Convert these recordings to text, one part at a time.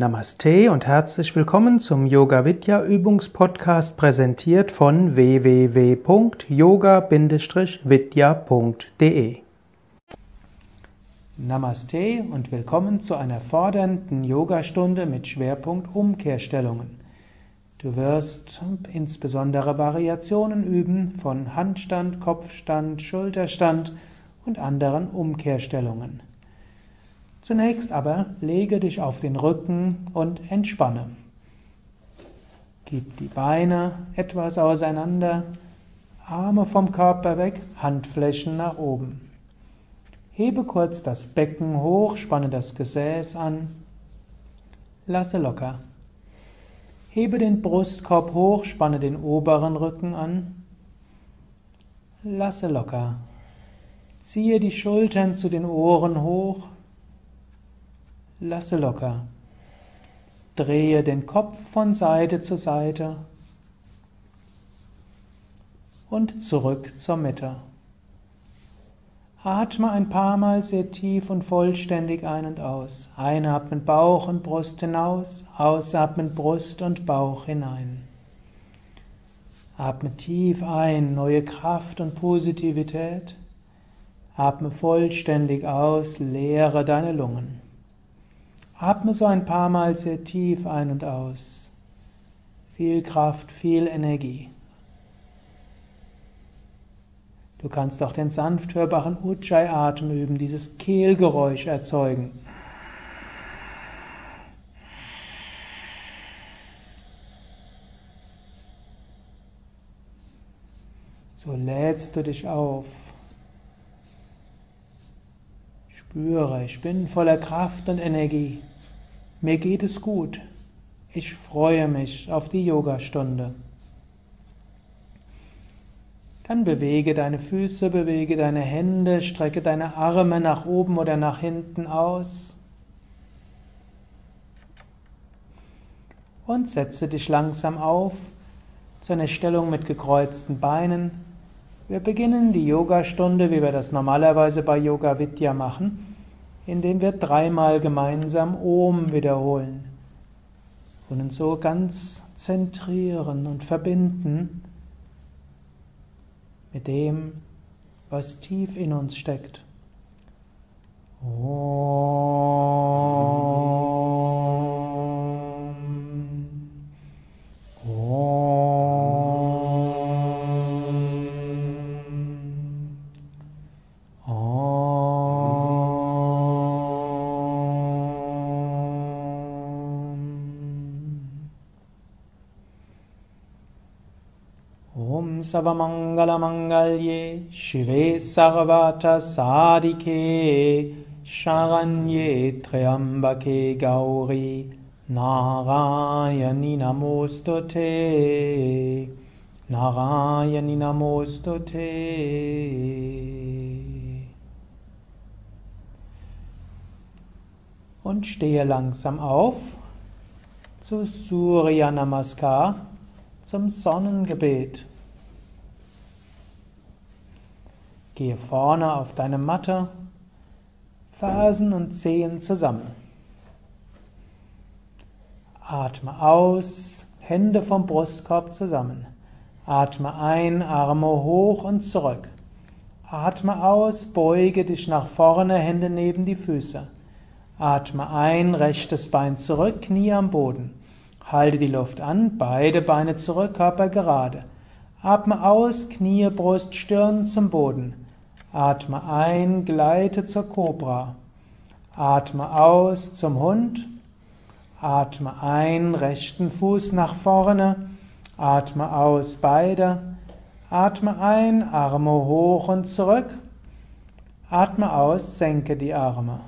Namaste und herzlich willkommen zum Yoga Vidya Übungspodcast präsentiert von www.yoga-vidya.de. Namaste und willkommen zu einer fordernden Yogastunde mit Schwerpunkt Umkehrstellungen. Du wirst insbesondere Variationen üben von Handstand, Kopfstand, Schulterstand und anderen Umkehrstellungen. Zunächst aber lege dich auf den Rücken und entspanne. Gib die Beine etwas auseinander, Arme vom Körper weg, Handflächen nach oben. Hebe kurz das Becken hoch, spanne das Gesäß an. Lasse locker. Hebe den Brustkorb hoch, spanne den oberen Rücken an. Lasse locker. Ziehe die Schultern zu den Ohren hoch. Lasse locker. Drehe den Kopf von Seite zu Seite und zurück zur Mitte. Atme ein paar Mal sehr tief und vollständig ein und aus. Einatmen Bauch und Brust hinaus, ausatmen Brust und Bauch hinein. Atme tief ein, neue Kraft und Positivität. Atme vollständig aus, leere deine Lungen. Atme so ein paar Mal sehr tief ein und aus. Viel Kraft, viel Energie. Du kannst auch den sanft hörbaren Ujjayi-Atem üben, dieses Kehlgeräusch erzeugen. So lädst du dich auf. Spüre, ich bin voller Kraft und Energie. Mir geht es gut. Ich freue mich auf die Yogastunde. Dann bewege deine Füße, bewege deine Hände, strecke deine Arme nach oben oder nach hinten aus. Und setze dich langsam auf zu einer Stellung mit gekreuzten Beinen. Wir beginnen die Yogastunde, wie wir das normalerweise bei Yoga Vidya machen indem wir dreimal gemeinsam Om wiederholen und uns so ganz zentrieren und verbinden mit dem, was tief in uns steckt. Om. सर्वमङ्गलमङ्गल्ये शिवे सर्वतसादिके शरण्ये त्र्यम्बके गौरी नारायणि नमोऽस्तु ते नारायणि नमोऽस्तु ते Und stehe langsam auf zu Surya Namaskar, zum Sonnengebet. Gehe vorne auf deine Matte, Fersen und Zehen zusammen. Atme aus, Hände vom Brustkorb zusammen. Atme ein, Arme hoch und zurück. Atme aus, beuge dich nach vorne, Hände neben die Füße. Atme ein, rechtes Bein zurück, Knie am Boden. Halte die Luft an, beide Beine zurück, Körper gerade. Atme aus, Knie, Brust, Stirn zum Boden. Atme ein, gleite zur Kobra. Atme aus zum Hund. Atme ein, rechten Fuß nach vorne. Atme aus, beide. Atme ein, Arme hoch und zurück. Atme aus, senke die Arme.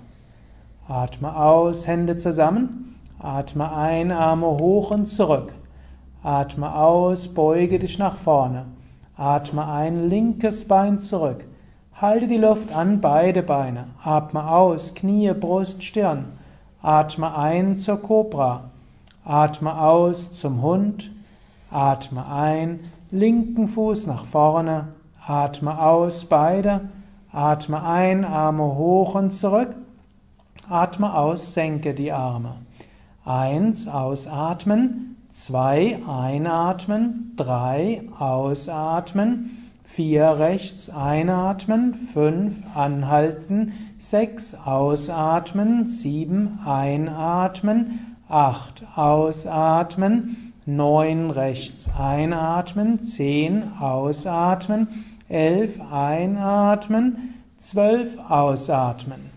Atme aus, Hände zusammen. Atme ein, Arme hoch und zurück. Atme aus, beuge dich nach vorne. Atme ein, linkes Bein zurück. Halte die Luft an, beide Beine. Atme aus, Knie, Brust, Stirn. Atme ein zur Kobra. Atme aus zum Hund. Atme ein, linken Fuß nach vorne. Atme aus, beide. Atme ein, Arme hoch und zurück. Atme aus, senke die Arme. 1 ausatmen, 2 einatmen, 3 ausatmen, 4 rechts einatmen, 5 anhalten, 6 ausatmen, 7 einatmen, 8 ausatmen, 9 rechts einatmen, 10 ausatmen, 11 einatmen, 12 ausatmen.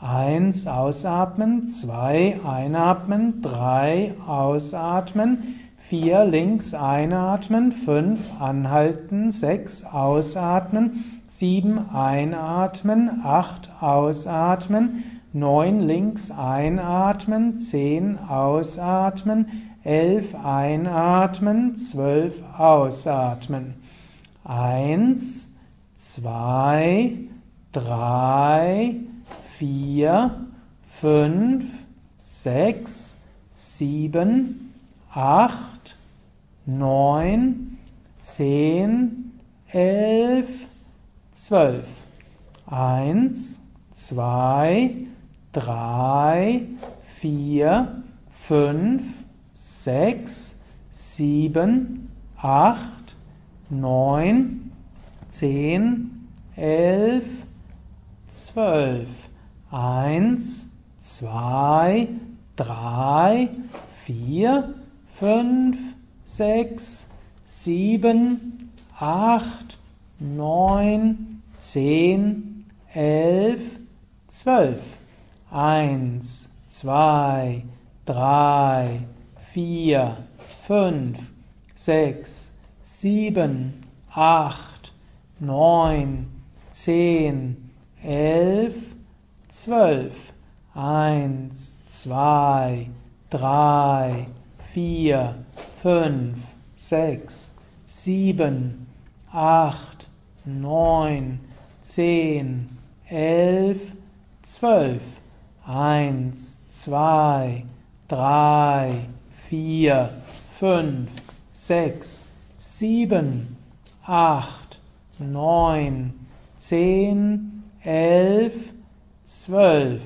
1 ausatmen, 2 einatmen, 3 ausatmen, 4 links einatmen, 5 anhalten, 6 ausatmen, 7 einatmen, 8 ausatmen, 9 links einatmen, 10 ausatmen, 11 einatmen, 12 ausatmen. 1, 2, 3, vier, fünf, sechs, sieben, acht, neun, zehn, elf, zwölf. Eins, zwei, drei, vier, fünf, sechs, sieben, acht, neun, zehn, elf, zwölf. Eins, zwei, drei, vier, sechs, sieben, acht, neun, zehn, elf, zwölf. Eins, zwei, drei, vier, fünf, sechs, sieben, acht, neun, zehn, elf, zwölf. Eins, zwei, drei, vier, fünf, sechs, sieben, acht, neun, zehn, elf, zwölf. Eins, zwei, drei, vier, fünf, sechs, sieben, acht, neun, zehn, elf, zwölf.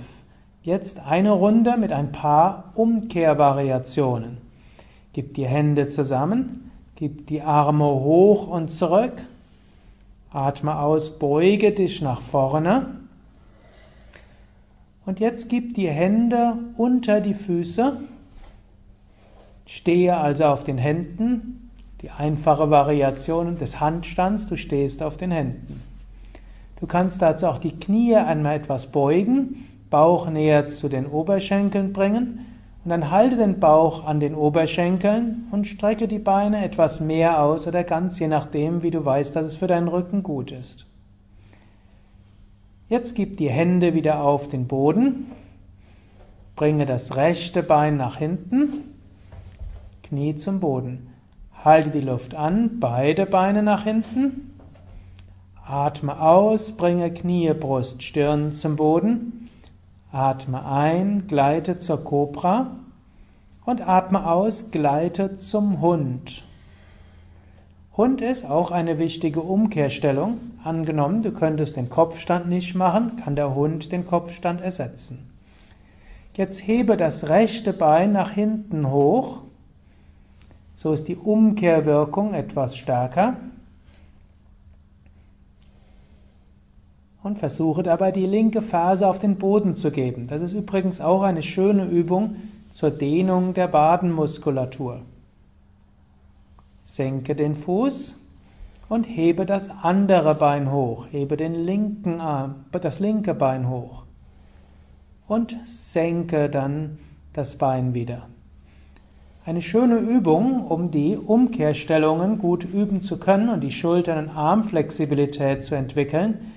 Jetzt eine Runde mit ein paar Umkehrvariationen. Gib die Hände zusammen, gib die Arme hoch und zurück, atme aus, beuge dich nach vorne. Und jetzt gib die Hände unter die Füße, stehe also auf den Händen, die einfache Variation des Handstands, du stehst auf den Händen. Du kannst dazu auch die Knie einmal etwas beugen, Bauch näher zu den Oberschenkeln bringen und dann halte den Bauch an den Oberschenkeln und strecke die Beine etwas mehr aus oder ganz je nachdem, wie du weißt, dass es für deinen Rücken gut ist. Jetzt gib die Hände wieder auf den Boden, bringe das rechte Bein nach hinten, Knie zum Boden. Halte die Luft an, beide Beine nach hinten Atme aus, bringe Knie, Brust, Stirn zum Boden. Atme ein, gleite zur Kobra. Und atme aus, gleite zum Hund. Hund ist auch eine wichtige Umkehrstellung. Angenommen, du könntest den Kopfstand nicht machen, kann der Hund den Kopfstand ersetzen. Jetzt hebe das rechte Bein nach hinten hoch. So ist die Umkehrwirkung etwas stärker. und versuche dabei die linke Ferse auf den Boden zu geben. Das ist übrigens auch eine schöne Übung zur Dehnung der Badenmuskulatur. Senke den Fuß und hebe das andere Bein hoch. Hebe den linken Arm, das linke Bein hoch. Und senke dann das Bein wieder. Eine schöne Übung, um die Umkehrstellungen gut üben zu können und die Schultern- und Armflexibilität zu entwickeln,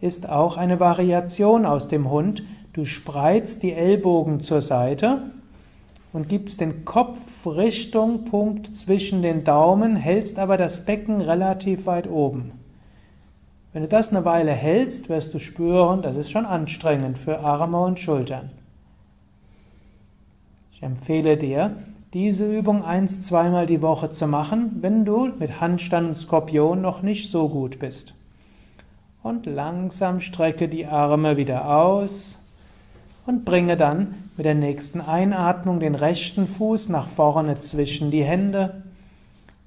ist auch eine Variation aus dem Hund. Du spreizt die Ellbogen zur Seite und gibst den Kopf Richtung Punkt zwischen den Daumen, hältst aber das Becken relativ weit oben. Wenn du das eine Weile hältst, wirst du spüren, das ist schon anstrengend für Arme und Schultern. Ich empfehle dir, diese Übung eins, zweimal die Woche zu machen, wenn du mit Handstand und Skorpion noch nicht so gut bist. Und langsam strecke die Arme wieder aus und bringe dann mit der nächsten Einatmung den rechten Fuß nach vorne zwischen die Hände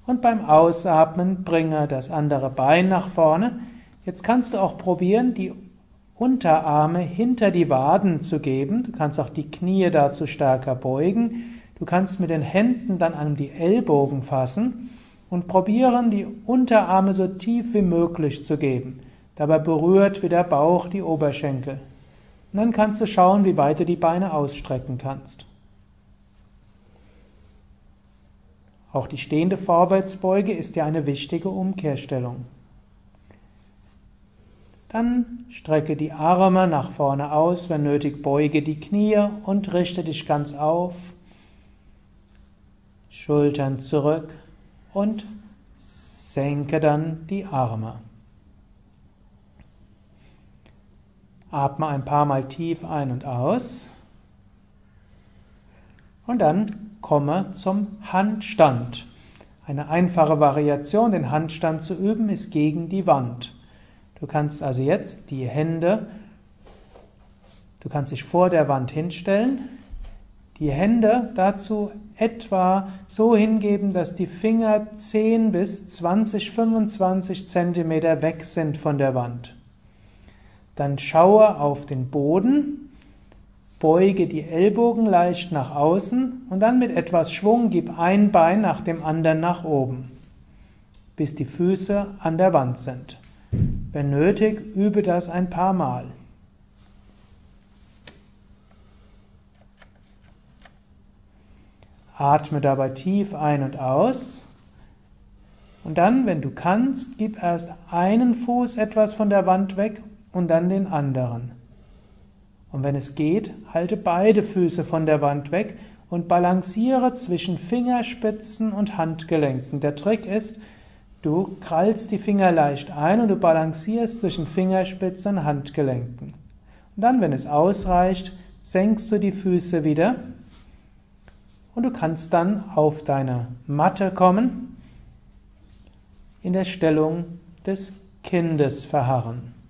und beim Ausatmen bringe das andere Bein nach vorne. Jetzt kannst du auch probieren, die Unterarme hinter die Waden zu geben. Du kannst auch die Knie dazu stärker beugen. Du kannst mit den Händen dann an die Ellbogen fassen und probieren, die Unterarme so tief wie möglich zu geben. Dabei berührt wie der Bauch die Oberschenkel. Und dann kannst du schauen, wie weit du die Beine ausstrecken kannst. Auch die stehende Vorwärtsbeuge ist ja eine wichtige Umkehrstellung. Dann strecke die Arme nach vorne aus, wenn nötig beuge die Knie und richte dich ganz auf. Schultern zurück und senke dann die Arme. Atme ein paar Mal tief ein und aus. Und dann komme zum Handstand. Eine einfache Variation, den Handstand zu üben, ist gegen die Wand. Du kannst also jetzt die Hände, du kannst dich vor der Wand hinstellen, die Hände dazu etwa so hingeben, dass die Finger 10 bis 20, 25 Zentimeter weg sind von der Wand. Dann schaue auf den Boden, beuge die Ellbogen leicht nach außen und dann mit etwas Schwung gib ein Bein nach dem anderen nach oben, bis die Füße an der Wand sind. Wenn nötig, übe das ein paar Mal. Atme dabei tief ein und aus. Und dann, wenn du kannst, gib erst einen Fuß etwas von der Wand weg und dann den anderen. Und wenn es geht, halte beide Füße von der Wand weg und balanciere zwischen Fingerspitzen und Handgelenken. Der Trick ist, du krallst die Finger leicht ein und du balancierst zwischen Fingerspitzen und Handgelenken. Und dann, wenn es ausreicht, senkst du die Füße wieder und du kannst dann auf deine Matte kommen, in der Stellung des Kindes verharren.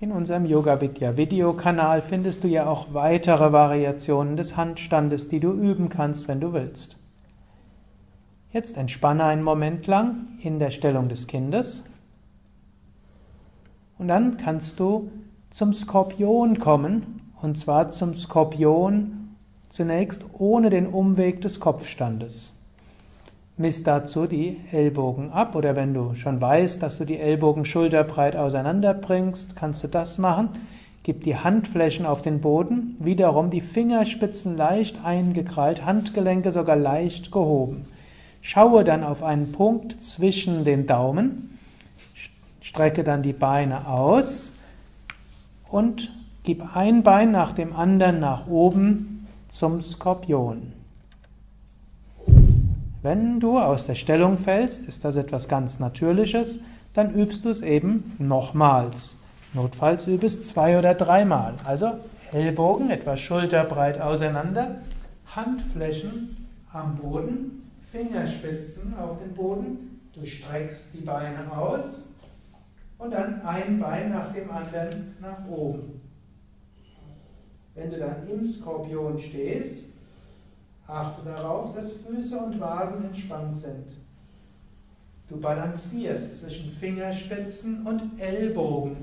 In unserem Yoga Vidya Videokanal findest du ja auch weitere Variationen des Handstandes, die du üben kannst, wenn du willst. Jetzt entspanne einen Moment lang in der Stellung des Kindes und dann kannst du zum Skorpion kommen und zwar zum Skorpion zunächst ohne den Umweg des Kopfstandes. Misst dazu die Ellbogen ab oder wenn du schon weißt, dass du die Ellbogen schulterbreit auseinanderbringst, kannst du das machen. Gib die Handflächen auf den Boden, wiederum die Fingerspitzen leicht eingekrallt, Handgelenke sogar leicht gehoben. Schaue dann auf einen Punkt zwischen den Daumen, strecke dann die Beine aus und gib ein Bein nach dem anderen nach oben zum Skorpion. Wenn du aus der Stellung fällst, ist das etwas ganz Natürliches, dann übst du es eben nochmals. Notfalls übest zwei oder dreimal. Also Ellbogen etwas schulterbreit auseinander, Handflächen am Boden, Fingerspitzen auf den Boden, du streckst die Beine aus und dann ein Bein nach dem anderen nach oben. Wenn du dann im Skorpion stehst, Achte darauf, dass Füße und Waden entspannt sind. Du balancierst zwischen Fingerspitzen und Ellbogen.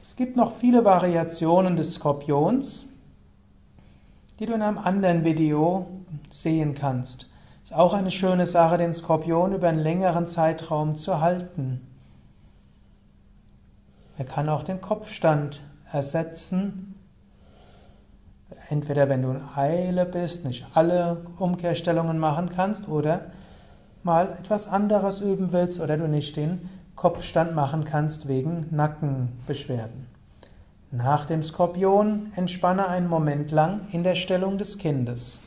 Es gibt noch viele Variationen des Skorpions, die du in einem anderen Video sehen kannst. Es ist auch eine schöne Sache, den Skorpion über einen längeren Zeitraum zu halten. Er kann auch den Kopfstand ersetzen Entweder wenn du in Eile bist, nicht alle Umkehrstellungen machen kannst oder mal etwas anderes üben willst oder du nicht den Kopfstand machen kannst wegen Nackenbeschwerden. Nach dem Skorpion entspanne einen Moment lang in der Stellung des Kindes.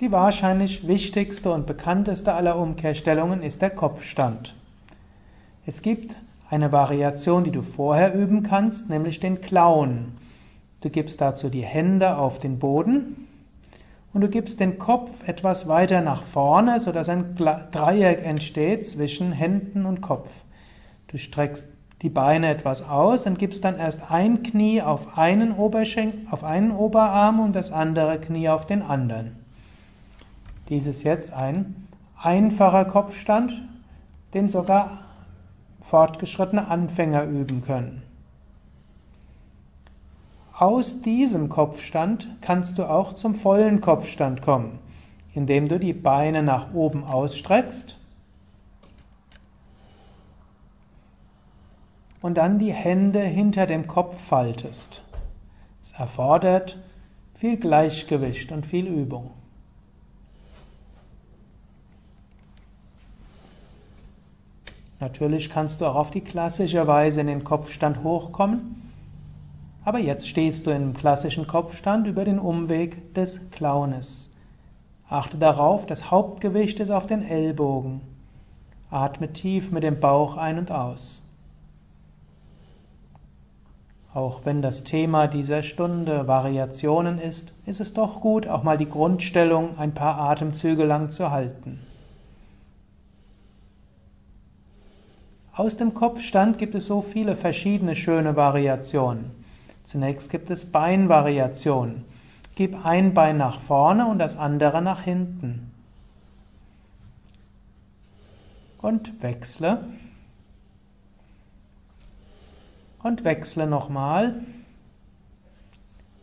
Die wahrscheinlich wichtigste und bekannteste aller Umkehrstellungen ist der Kopfstand. Es gibt eine Variation, die du vorher üben kannst, nämlich den Clown. Du gibst dazu die Hände auf den Boden und du gibst den Kopf etwas weiter nach vorne, sodass ein Dreieck entsteht zwischen Händen und Kopf. Du streckst die Beine etwas aus und gibst dann erst ein Knie auf einen, Oberschenk auf einen Oberarm und das andere Knie auf den anderen. Dies ist jetzt ein einfacher Kopfstand, den sogar fortgeschrittene Anfänger üben können. Aus diesem Kopfstand kannst du auch zum vollen Kopfstand kommen, indem du die Beine nach oben ausstreckst und dann die Hände hinter dem Kopf faltest. Es erfordert viel Gleichgewicht und viel Übung. Natürlich kannst du auch auf die klassische Weise in den Kopfstand hochkommen, aber jetzt stehst du im klassischen Kopfstand über den Umweg des Clownes. Achte darauf, das Hauptgewicht ist auf den Ellbogen. Atme tief mit dem Bauch ein und aus. Auch wenn das Thema dieser Stunde Variationen ist, ist es doch gut, auch mal die Grundstellung ein paar Atemzüge lang zu halten. Aus dem Kopfstand gibt es so viele verschiedene schöne Variationen. Zunächst gibt es Beinvariationen. Gib ein Bein nach vorne und das andere nach hinten. Und wechsle. Und wechsle nochmal.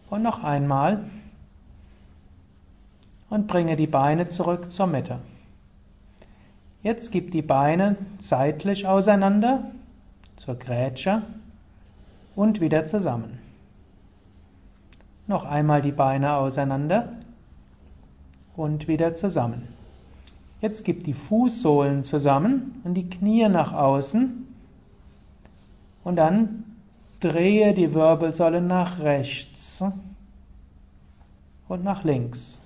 Und noch einmal. Und bringe die Beine zurück zur Mitte. Jetzt gib die Beine seitlich auseinander zur Grätsche und wieder zusammen. Noch einmal die Beine auseinander und wieder zusammen. Jetzt gib die Fußsohlen zusammen und die Knie nach außen und dann drehe die Wirbelsäule nach rechts und nach links.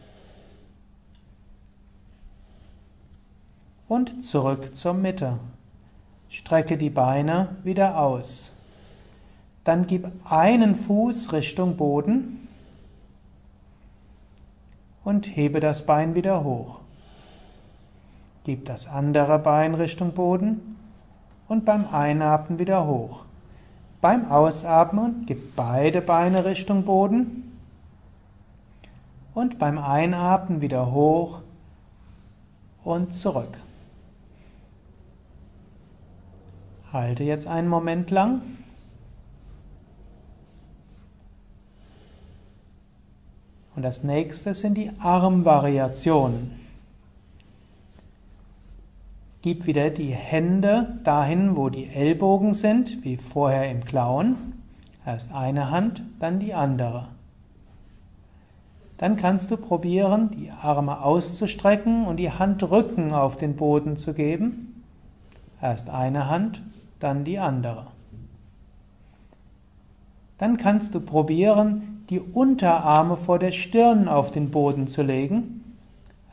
Und zurück zur Mitte. Strecke die Beine wieder aus. Dann gib einen Fuß Richtung Boden und hebe das Bein wieder hoch. Gib das andere Bein Richtung Boden und beim Einatmen wieder hoch. Beim Ausatmen gib beide Beine Richtung Boden und beim Einatmen wieder hoch und zurück. Halte jetzt einen Moment lang. Und das nächste sind die Armvariationen. Gib wieder die Hände dahin, wo die Ellbogen sind, wie vorher im Clown. Erst eine Hand, dann die andere. Dann kannst du probieren, die Arme auszustrecken und die Handrücken auf den Boden zu geben. Erst eine Hand, dann die andere. Dann kannst du probieren, die Unterarme vor der Stirn auf den Boden zu legen.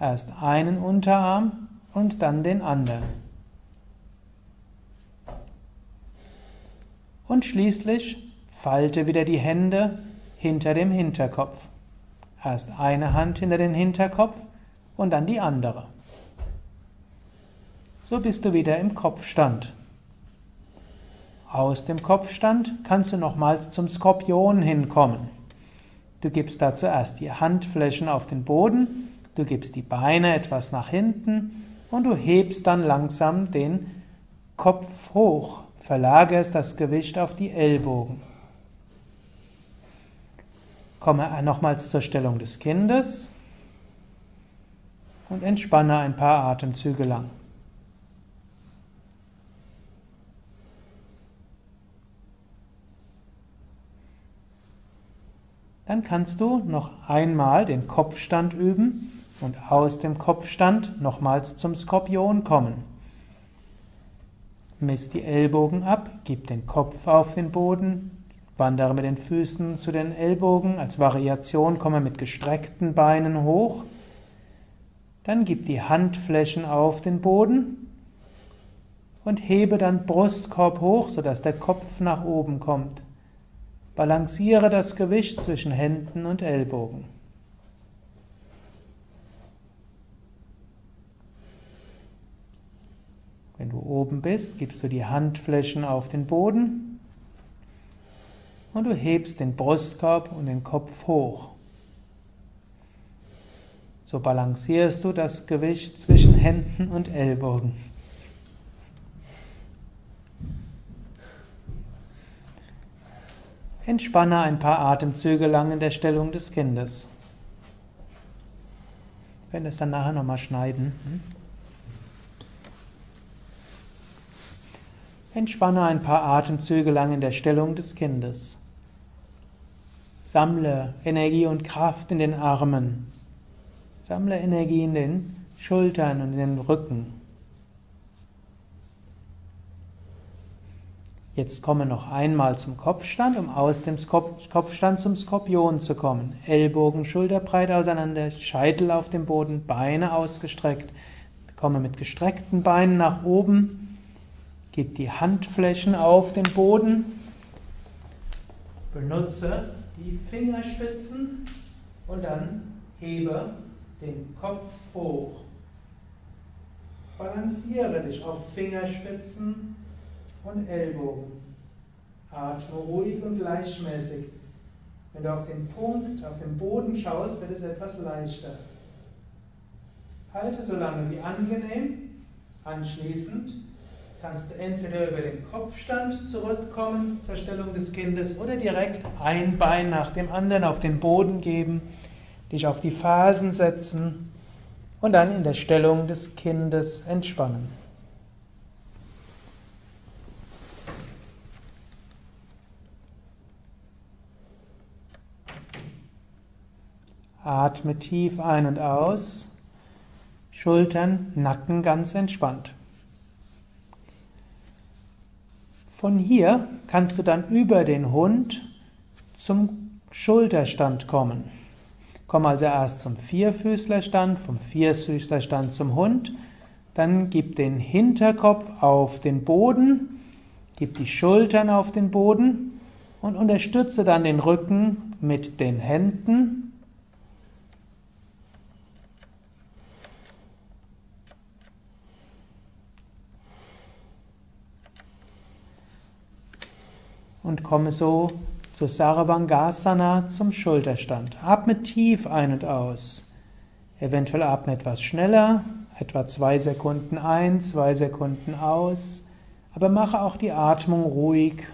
Erst einen Unterarm und dann den anderen. Und schließlich falte wieder die Hände hinter dem Hinterkopf. Erst eine Hand hinter den Hinterkopf und dann die andere. So bist du wieder im Kopfstand. Aus dem Kopfstand kannst du nochmals zum Skorpion hinkommen. Du gibst da zuerst die Handflächen auf den Boden, du gibst die Beine etwas nach hinten und du hebst dann langsam den Kopf hoch, verlagerst das Gewicht auf die Ellbogen. Komme nochmals zur Stellung des Kindes und entspanne ein paar Atemzüge lang. Dann kannst du noch einmal den Kopfstand üben und aus dem Kopfstand nochmals zum Skorpion kommen. Misst die Ellbogen ab, gib den Kopf auf den Boden, wandere mit den Füßen zu den Ellbogen, als Variation komme mit gestreckten Beinen hoch, dann gib die Handflächen auf den Boden und hebe dann Brustkorb hoch, sodass der Kopf nach oben kommt. Balanciere das Gewicht zwischen Händen und Ellbogen. Wenn du oben bist, gibst du die Handflächen auf den Boden und du hebst den Brustkorb und den Kopf hoch. So balancierst du das Gewicht zwischen Händen und Ellbogen. Entspanne ein paar Atemzüge lang in der Stellung des Kindes. Wir werden es dann nachher nochmal schneiden. Entspanne ein paar Atemzüge lang in der Stellung des Kindes. Sammle Energie und Kraft in den Armen. Sammle Energie in den Schultern und in den Rücken. Jetzt komme noch einmal zum Kopfstand, um aus dem Kopfstand zum Skorpion zu kommen. Ellbogen schulterbreit auseinander, Scheitel auf dem Boden, Beine ausgestreckt. Komme mit gestreckten Beinen nach oben. Gib die Handflächen auf den Boden. Benutze die Fingerspitzen und dann hebe den Kopf hoch. Balanciere dich auf Fingerspitzen und Ellbogen. Atme ruhig und gleichmäßig. Wenn du auf den Punkt, auf den Boden schaust, wird es etwas leichter. Halte so lange wie angenehm. Anschließend kannst du entweder über den Kopfstand zurückkommen zur Stellung des Kindes oder direkt ein Bein nach dem anderen auf den Boden geben, dich auf die Fasen setzen und dann in der Stellung des Kindes entspannen. Atme tief ein und aus. Schultern, Nacken ganz entspannt. Von hier kannst du dann über den Hund zum Schulterstand kommen. Komm also erst zum Vierfüßlerstand, vom Vierfüßlerstand zum Hund. Dann gib den Hinterkopf auf den Boden, gib die Schultern auf den Boden und unterstütze dann den Rücken mit den Händen und komme so zu Sarvangasana zum Schulterstand. Atme tief ein und aus. Eventuell atme etwas schneller, etwa zwei Sekunden ein, zwei Sekunden aus, aber mache auch die Atmung ruhig.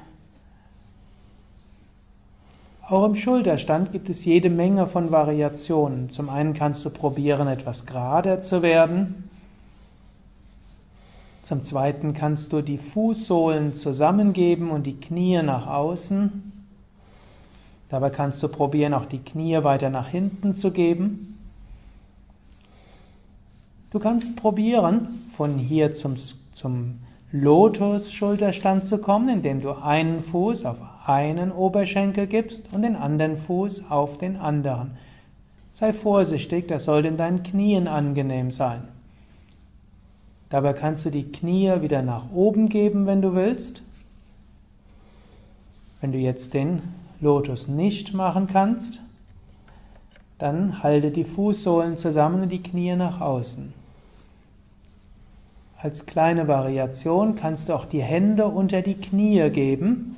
Auch im Schulterstand gibt es jede Menge von Variationen. Zum einen kannst du probieren, etwas gerader zu werden. Zum Zweiten kannst du die Fußsohlen zusammengeben und die Knie nach außen. Dabei kannst du probieren, auch die Knie weiter nach hinten zu geben. Du kannst probieren, von hier zum, zum Lotus-Schulterstand zu kommen, indem du einen Fuß auf einen Oberschenkel gibst und den anderen Fuß auf den anderen. Sei vorsichtig, das soll in deinen Knien angenehm sein. Dabei kannst du die Knie wieder nach oben geben, wenn du willst. Wenn du jetzt den Lotus nicht machen kannst, dann halte die Fußsohlen zusammen und die Knie nach außen. Als kleine Variation kannst du auch die Hände unter die Knie geben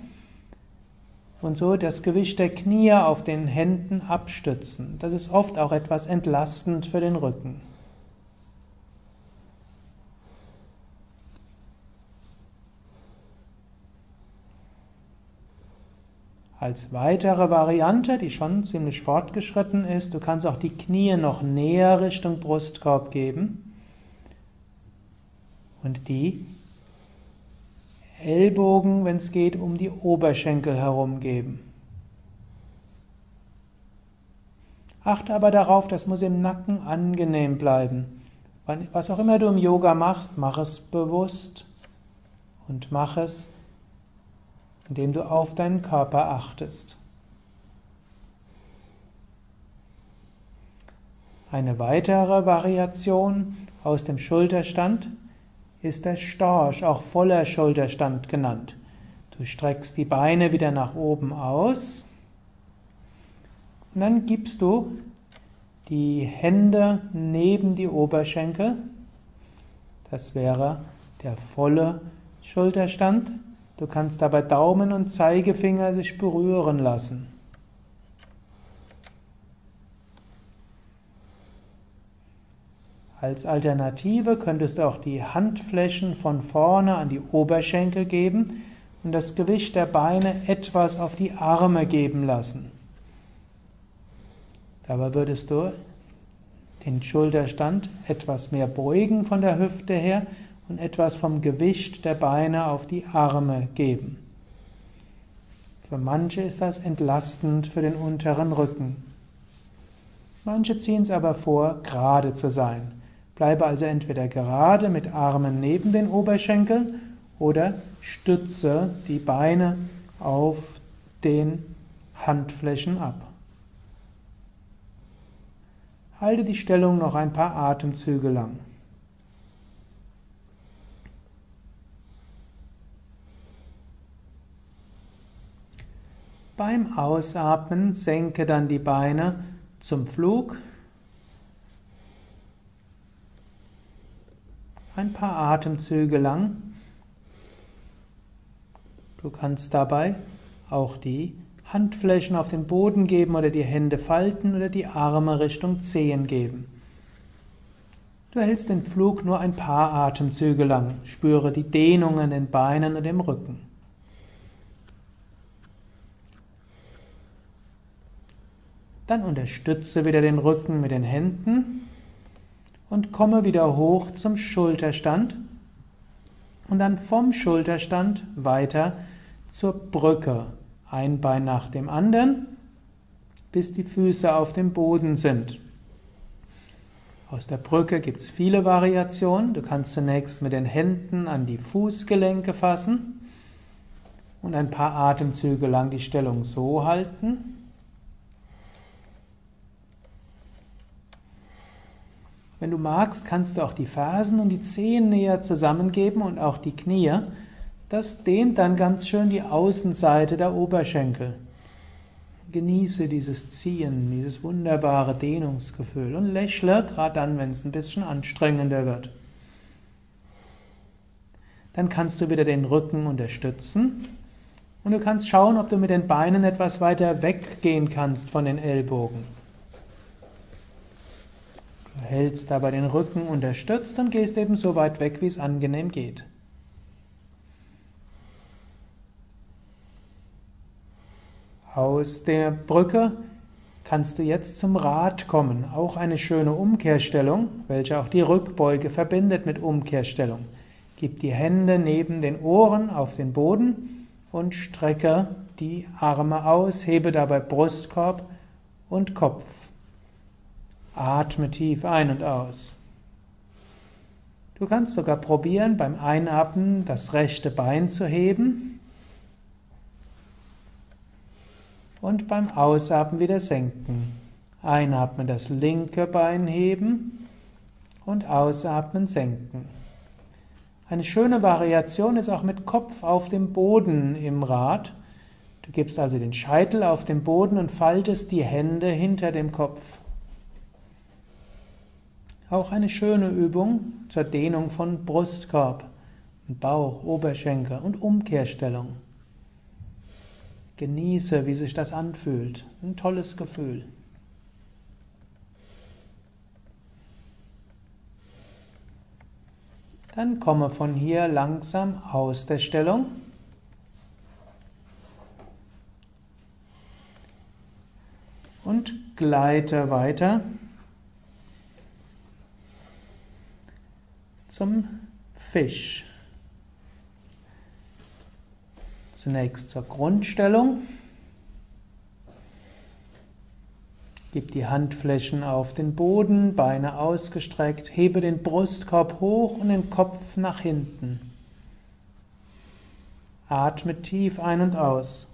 und so das Gewicht der Knie auf den Händen abstützen. Das ist oft auch etwas entlastend für den Rücken. Als weitere Variante, die schon ziemlich fortgeschritten ist, du kannst auch die Knie noch näher Richtung Brustkorb geben und die Ellbogen, wenn es geht, um die Oberschenkel herum geben. Achte aber darauf, das muss im Nacken angenehm bleiben. Was auch immer du im Yoga machst, mach es bewusst und mach es indem du auf deinen Körper achtest. Eine weitere Variation aus dem Schulterstand ist der Storch, auch voller Schulterstand genannt. Du streckst die Beine wieder nach oben aus und dann gibst du die Hände neben die Oberschenkel. Das wäre der volle Schulterstand. Du kannst dabei Daumen und Zeigefinger sich berühren lassen. Als Alternative könntest du auch die Handflächen von vorne an die Oberschenkel geben und das Gewicht der Beine etwas auf die Arme geben lassen. Dabei würdest du den Schulterstand etwas mehr beugen von der Hüfte her und etwas vom Gewicht der Beine auf die Arme geben. Für manche ist das entlastend für den unteren Rücken. Manche ziehen es aber vor, gerade zu sein. Bleibe also entweder gerade mit Armen neben den Oberschenkeln oder stütze die Beine auf den Handflächen ab. Halte die Stellung noch ein paar Atemzüge lang. Beim Ausatmen senke dann die Beine zum Flug ein paar Atemzüge lang. Du kannst dabei auch die Handflächen auf den Boden geben oder die Hände falten oder die Arme Richtung Zehen geben. Du hältst den Flug nur ein paar Atemzüge lang. Spüre die Dehnung in den Beinen und im Rücken. Dann unterstütze wieder den Rücken mit den Händen und komme wieder hoch zum Schulterstand und dann vom Schulterstand weiter zur Brücke. Ein Bein nach dem anderen, bis die Füße auf dem Boden sind. Aus der Brücke gibt es viele Variationen. Du kannst zunächst mit den Händen an die Fußgelenke fassen und ein paar Atemzüge lang die Stellung so halten. Wenn du magst, kannst du auch die Fersen und die Zehen näher zusammengeben und auch die Knie. Das dehnt dann ganz schön die Außenseite der Oberschenkel. Genieße dieses Ziehen, dieses wunderbare Dehnungsgefühl und lächle, gerade dann, wenn es ein bisschen anstrengender wird. Dann kannst du wieder den Rücken unterstützen und du kannst schauen, ob du mit den Beinen etwas weiter weggehen kannst von den Ellbogen. Du hältst dabei den Rücken unterstützt und gehst eben so weit weg, wie es angenehm geht. Aus der Brücke kannst du jetzt zum Rad kommen. Auch eine schöne Umkehrstellung, welche auch die Rückbeuge verbindet mit Umkehrstellung. Gib die Hände neben den Ohren auf den Boden und strecke die Arme aus, hebe dabei Brustkorb und Kopf. Atme tief ein und aus. Du kannst sogar probieren, beim Einatmen das rechte Bein zu heben und beim Ausatmen wieder senken. Einatmen das linke Bein heben und ausatmen senken. Eine schöne Variation ist auch mit Kopf auf dem Boden im Rad. Du gibst also den Scheitel auf den Boden und faltest die Hände hinter dem Kopf. Auch eine schöne Übung zur Dehnung von Brustkorb, Bauch, Oberschenkel und Umkehrstellung. Genieße, wie sich das anfühlt. Ein tolles Gefühl. Dann komme von hier langsam aus der Stellung. Und gleite weiter zum Fisch. Zunächst zur Grundstellung. Gib die Handflächen auf den Boden, Beine ausgestreckt, hebe den Brustkorb hoch und den Kopf nach hinten. Atme tief ein und aus.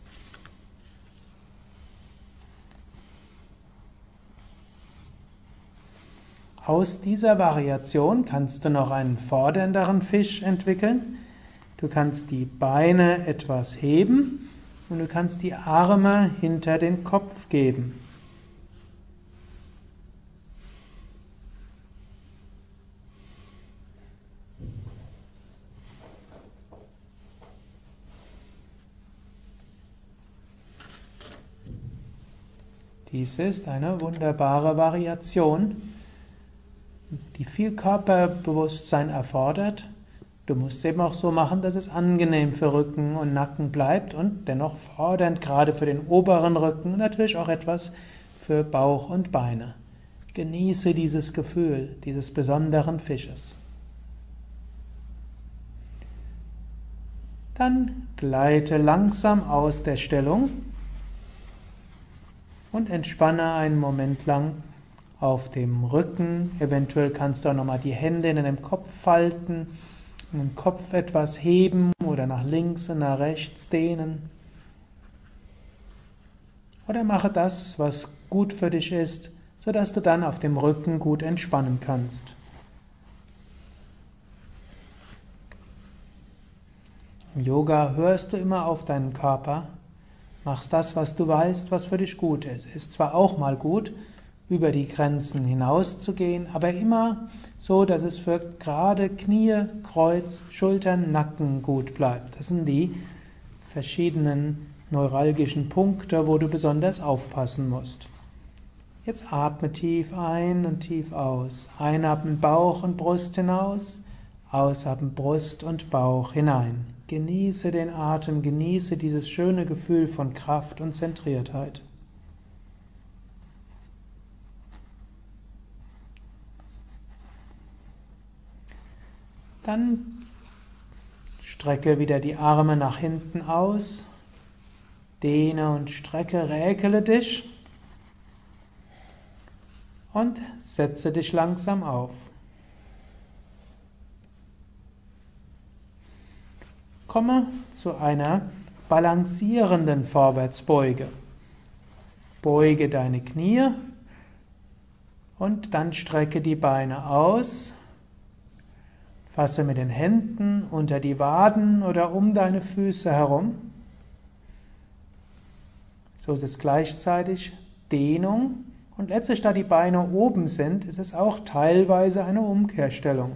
Aus dieser Variation kannst du noch einen fordernderen Fisch entwickeln. Du kannst die Beine etwas heben und du kannst die Arme hinter den Kopf geben. Dies ist eine wunderbare Variation die viel Körperbewusstsein erfordert. Du musst es eben auch so machen, dass es angenehm für Rücken und Nacken bleibt und dennoch fordernd, gerade für den oberen Rücken und natürlich auch etwas für Bauch und Beine. Genieße dieses Gefühl dieses besonderen Fisches. Dann gleite langsam aus der Stellung und entspanne einen Moment lang auf dem Rücken. Eventuell kannst du auch nochmal die Hände in den Kopf falten, den Kopf etwas heben oder nach links und nach rechts dehnen. Oder mache das, was gut für dich ist, sodass du dann auf dem Rücken gut entspannen kannst. Im Yoga hörst du immer auf deinen Körper, machst das, was du weißt, was für dich gut ist. Ist zwar auch mal gut, über die Grenzen hinauszugehen, aber immer so, dass es für gerade Knie, Kreuz, Schultern, Nacken gut bleibt. Das sind die verschiedenen neuralgischen Punkte, wo du besonders aufpassen musst. Jetzt atme tief ein und tief aus. Einatmen Bauch und Brust hinaus, ausatmen Brust und Bauch hinein. Genieße den Atem, genieße dieses schöne Gefühl von Kraft und Zentriertheit. Dann strecke wieder die Arme nach hinten aus, dehne und strecke, räkele dich und setze dich langsam auf. Komme zu einer balancierenden Vorwärtsbeuge. Beuge deine Knie und dann strecke die Beine aus Fasse mit den Händen unter die Waden oder um deine Füße herum. So ist es gleichzeitig Dehnung und letztlich, da die Beine oben sind, ist es auch teilweise eine Umkehrstellung.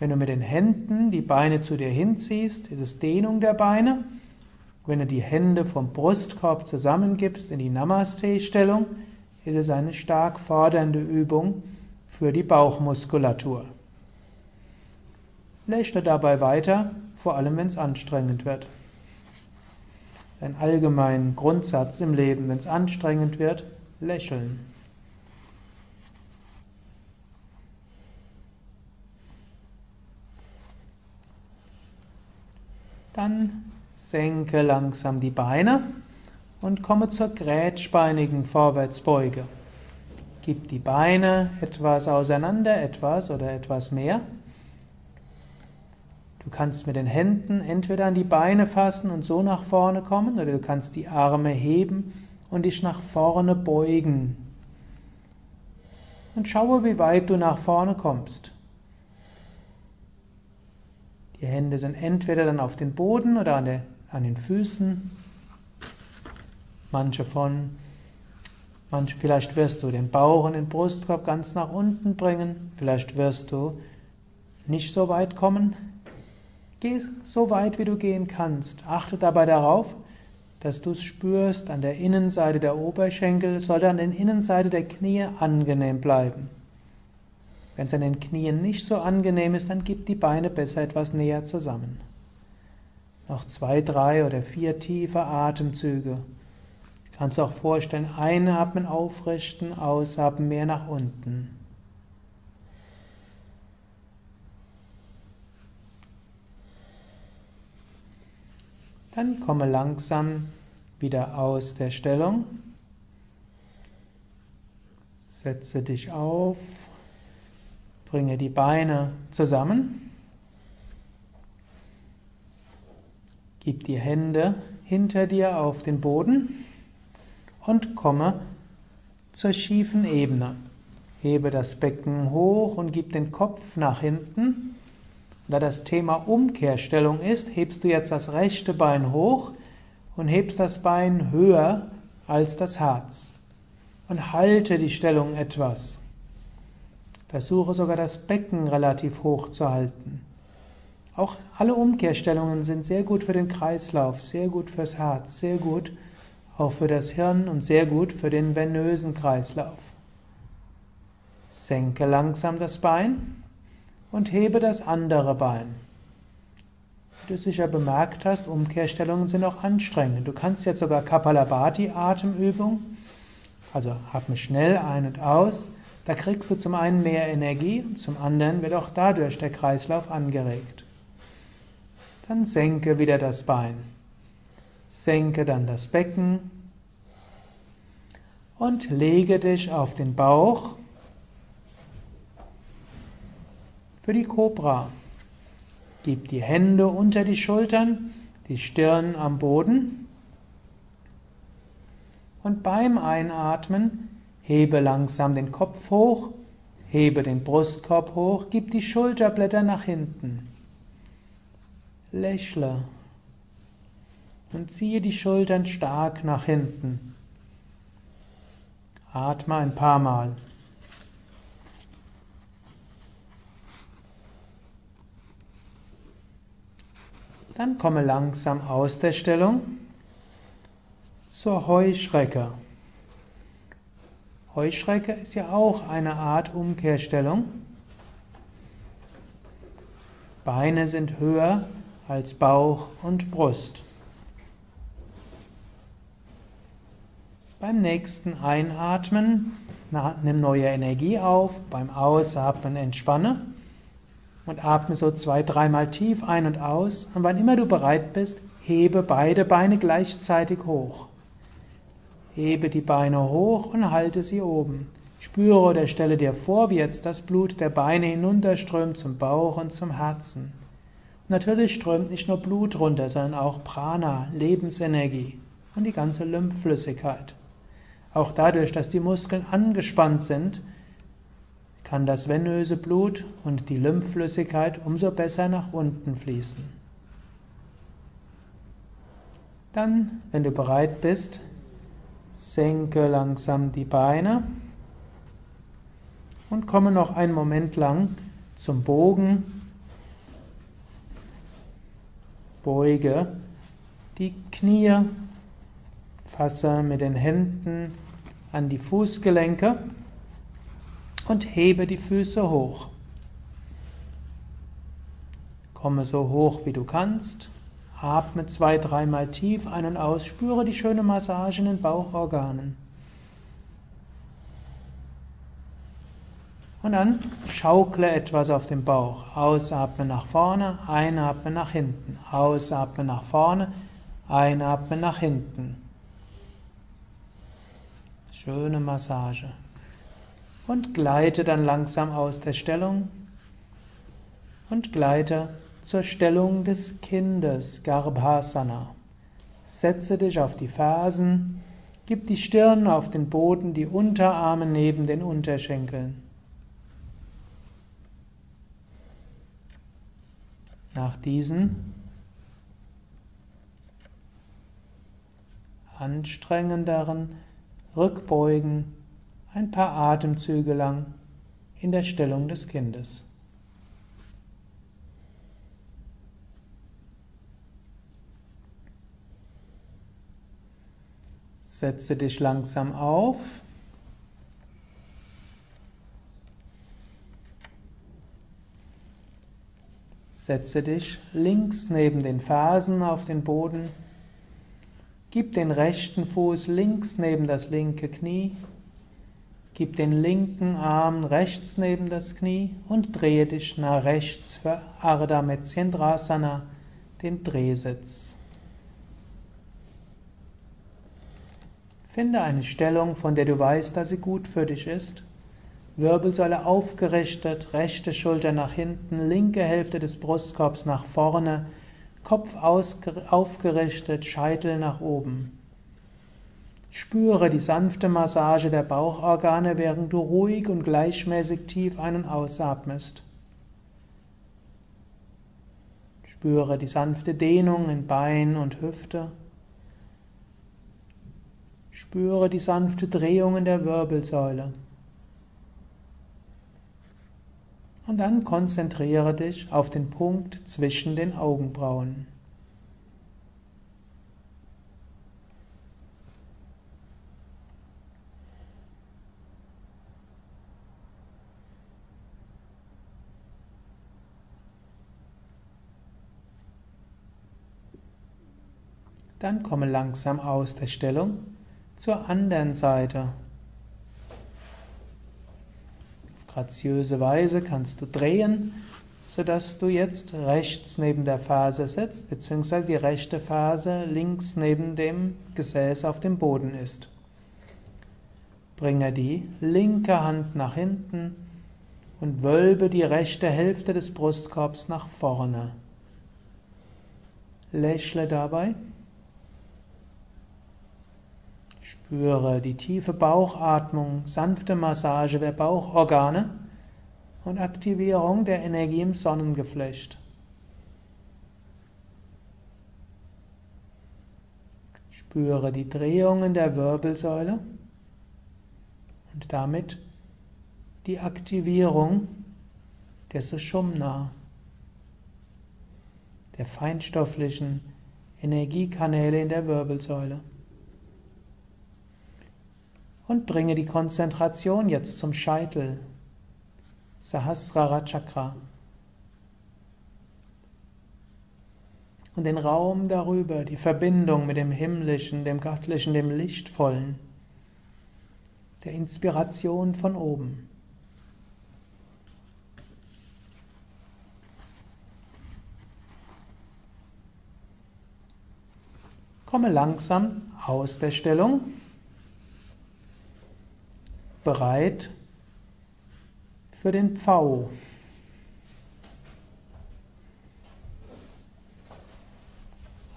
Wenn du mit den Händen die Beine zu dir hinziehst, ist es Dehnung der Beine. Wenn du die Hände vom Brustkorb zusammengibst in die Namaste-Stellung, ist es eine stark fordernde Übung für die Bauchmuskulatur. Lächle dabei weiter, vor allem wenn es anstrengend wird. Ein allgemeiner Grundsatz im Leben, wenn es anstrengend wird, lächeln. Dann senke langsam die Beine und komme zur grätschbeinigen Vorwärtsbeuge. Gib die Beine etwas auseinander, etwas oder etwas mehr. Du kannst mit den Händen entweder an die Beine fassen und so nach vorne kommen, oder du kannst die Arme heben und dich nach vorne beugen. Und schaue, wie weit du nach vorne kommst. Die Hände sind entweder dann auf den Boden oder an, den Füßen. Manche von Manch, vielleicht wirst du den Bauch und den Brustkorb ganz nach unten bringen. Vielleicht wirst du nicht so weit kommen. Geh so weit, wie du gehen kannst. Achte dabei darauf, dass du es spürst an der Innenseite der Oberschenkel, sollte an der Innenseite der Knie angenehm bleiben. Wenn es an den Knien nicht so angenehm ist, dann gib die Beine besser etwas näher zusammen. Noch zwei, drei oder vier tiefe Atemzüge. Kannst du auch vorstellen, einatmen aufrichten, ausatmen mehr nach unten. Dann komme langsam wieder aus der Stellung. Setze dich auf, bringe die Beine zusammen. Gib die Hände hinter dir auf den Boden und komme zur schiefen Ebene. Hebe das Becken hoch und gib den Kopf nach hinten. Da das Thema Umkehrstellung ist, hebst du jetzt das rechte Bein hoch und hebst das Bein höher als das Herz. Und halte die Stellung etwas. Versuche sogar das Becken relativ hoch zu halten. Auch alle Umkehrstellungen sind sehr gut für den Kreislauf, sehr gut fürs Herz, sehr gut auch für das Hirn und sehr gut für den venösen Kreislauf. Senke langsam das Bein und hebe das andere Bein. Wie du sicher bemerkt hast, Umkehrstellungen sind auch anstrengend. Du kannst jetzt sogar Kapalabhati Atemübung, also atme schnell ein und aus. Da kriegst du zum einen mehr Energie und zum anderen wird auch dadurch der Kreislauf angeregt. Dann senke wieder das Bein. Senke dann das Becken und lege dich auf den Bauch für die Kobra. Gib die Hände unter die Schultern, die Stirn am Boden. Und beim Einatmen hebe langsam den Kopf hoch, hebe den Brustkorb hoch, gib die Schulterblätter nach hinten. Lächle und ziehe die Schultern stark nach hinten. Atme ein paar Mal. Dann komme langsam aus der Stellung zur Heuschrecke. Heuschrecke ist ja auch eine Art Umkehrstellung. Beine sind höher als Bauch und Brust. Beim nächsten Einatmen nimm neue Energie auf, beim Ausatmen entspanne und atme so zwei, dreimal tief ein und aus. Und wann immer du bereit bist, hebe beide Beine gleichzeitig hoch. Hebe die Beine hoch und halte sie oben. Spüre oder stelle dir vor, wie jetzt das Blut der Beine hinunterströmt zum Bauch und zum Herzen. Natürlich strömt nicht nur Blut runter, sondern auch Prana, Lebensenergie und die ganze Lymphflüssigkeit. Auch dadurch, dass die Muskeln angespannt sind, kann das venöse Blut und die Lymphflüssigkeit umso besser nach unten fließen. Dann, wenn du bereit bist, senke langsam die Beine und komme noch einen Moment lang zum Bogen. Beuge die Knie, fasse mit den Händen an die Fußgelenke und hebe die Füße hoch. Komme so hoch wie du kannst. Atme zwei, dreimal tief ein und aus. Spüre die schöne Massage in den Bauchorganen. Und dann schaukle etwas auf dem Bauch. Ausatme nach vorne, einatme nach hinten. Ausatme nach vorne, einatme nach hinten. Schöne Massage und gleite dann langsam aus der Stellung und gleite zur Stellung des Kindes, Garbhasana. Setze dich auf die Fersen, gib die Stirn auf den Boden, die Unterarme neben den Unterschenkeln. Nach diesen anstrengenderen Rückbeugen ein paar Atemzüge lang in der Stellung des Kindes. Setze dich langsam auf. Setze dich links neben den Fersen auf den Boden. Gib den rechten Fuß links neben das linke Knie. Gib den linken Arm rechts neben das Knie und drehe dich nach rechts für Ardha Metsyendrasana, den Drehsitz. Finde eine Stellung, von der du weißt, dass sie gut für dich ist. Wirbelsäule aufgerichtet, rechte Schulter nach hinten, linke Hälfte des Brustkorbs nach vorne, Kopf aufgerichtet, Scheitel nach oben. Spüre die sanfte Massage der Bauchorgane, während du ruhig und gleichmäßig tief ein- und ausatmest. Spüre die sanfte Dehnung in Bein und Hüfte. Spüre die sanfte Drehung in der Wirbelsäule. und dann konzentriere dich auf den Punkt zwischen den Augenbrauen. Dann komme langsam aus der Stellung zur anderen Seite. Graziöse Weise kannst du drehen, sodass du jetzt rechts neben der Ferse sitzt, beziehungsweise die rechte Ferse links neben dem Gesäß auf dem Boden ist. Bringe die linke Hand nach hinten und wölbe die rechte Hälfte des Brustkorbs nach vorne. Lächle dabei. Spüre die tiefe Bauchatmung, sanfte Massage der Bauchorgane und Aktivierung der Energie im Sonnengeflecht. Spüre die Drehungen der Wirbelsäule und damit die Aktivierung der Sushumna, der feinstofflichen Energiekanäle in der Wirbelsäule. Und bringe die Konzentration jetzt zum Scheitel, Sahasrara Chakra. Und den Raum darüber, die Verbindung mit dem Himmlischen, dem Göttlichen, dem Lichtvollen, der Inspiration von oben. Komme langsam aus der Stellung, bereit für den Pfau.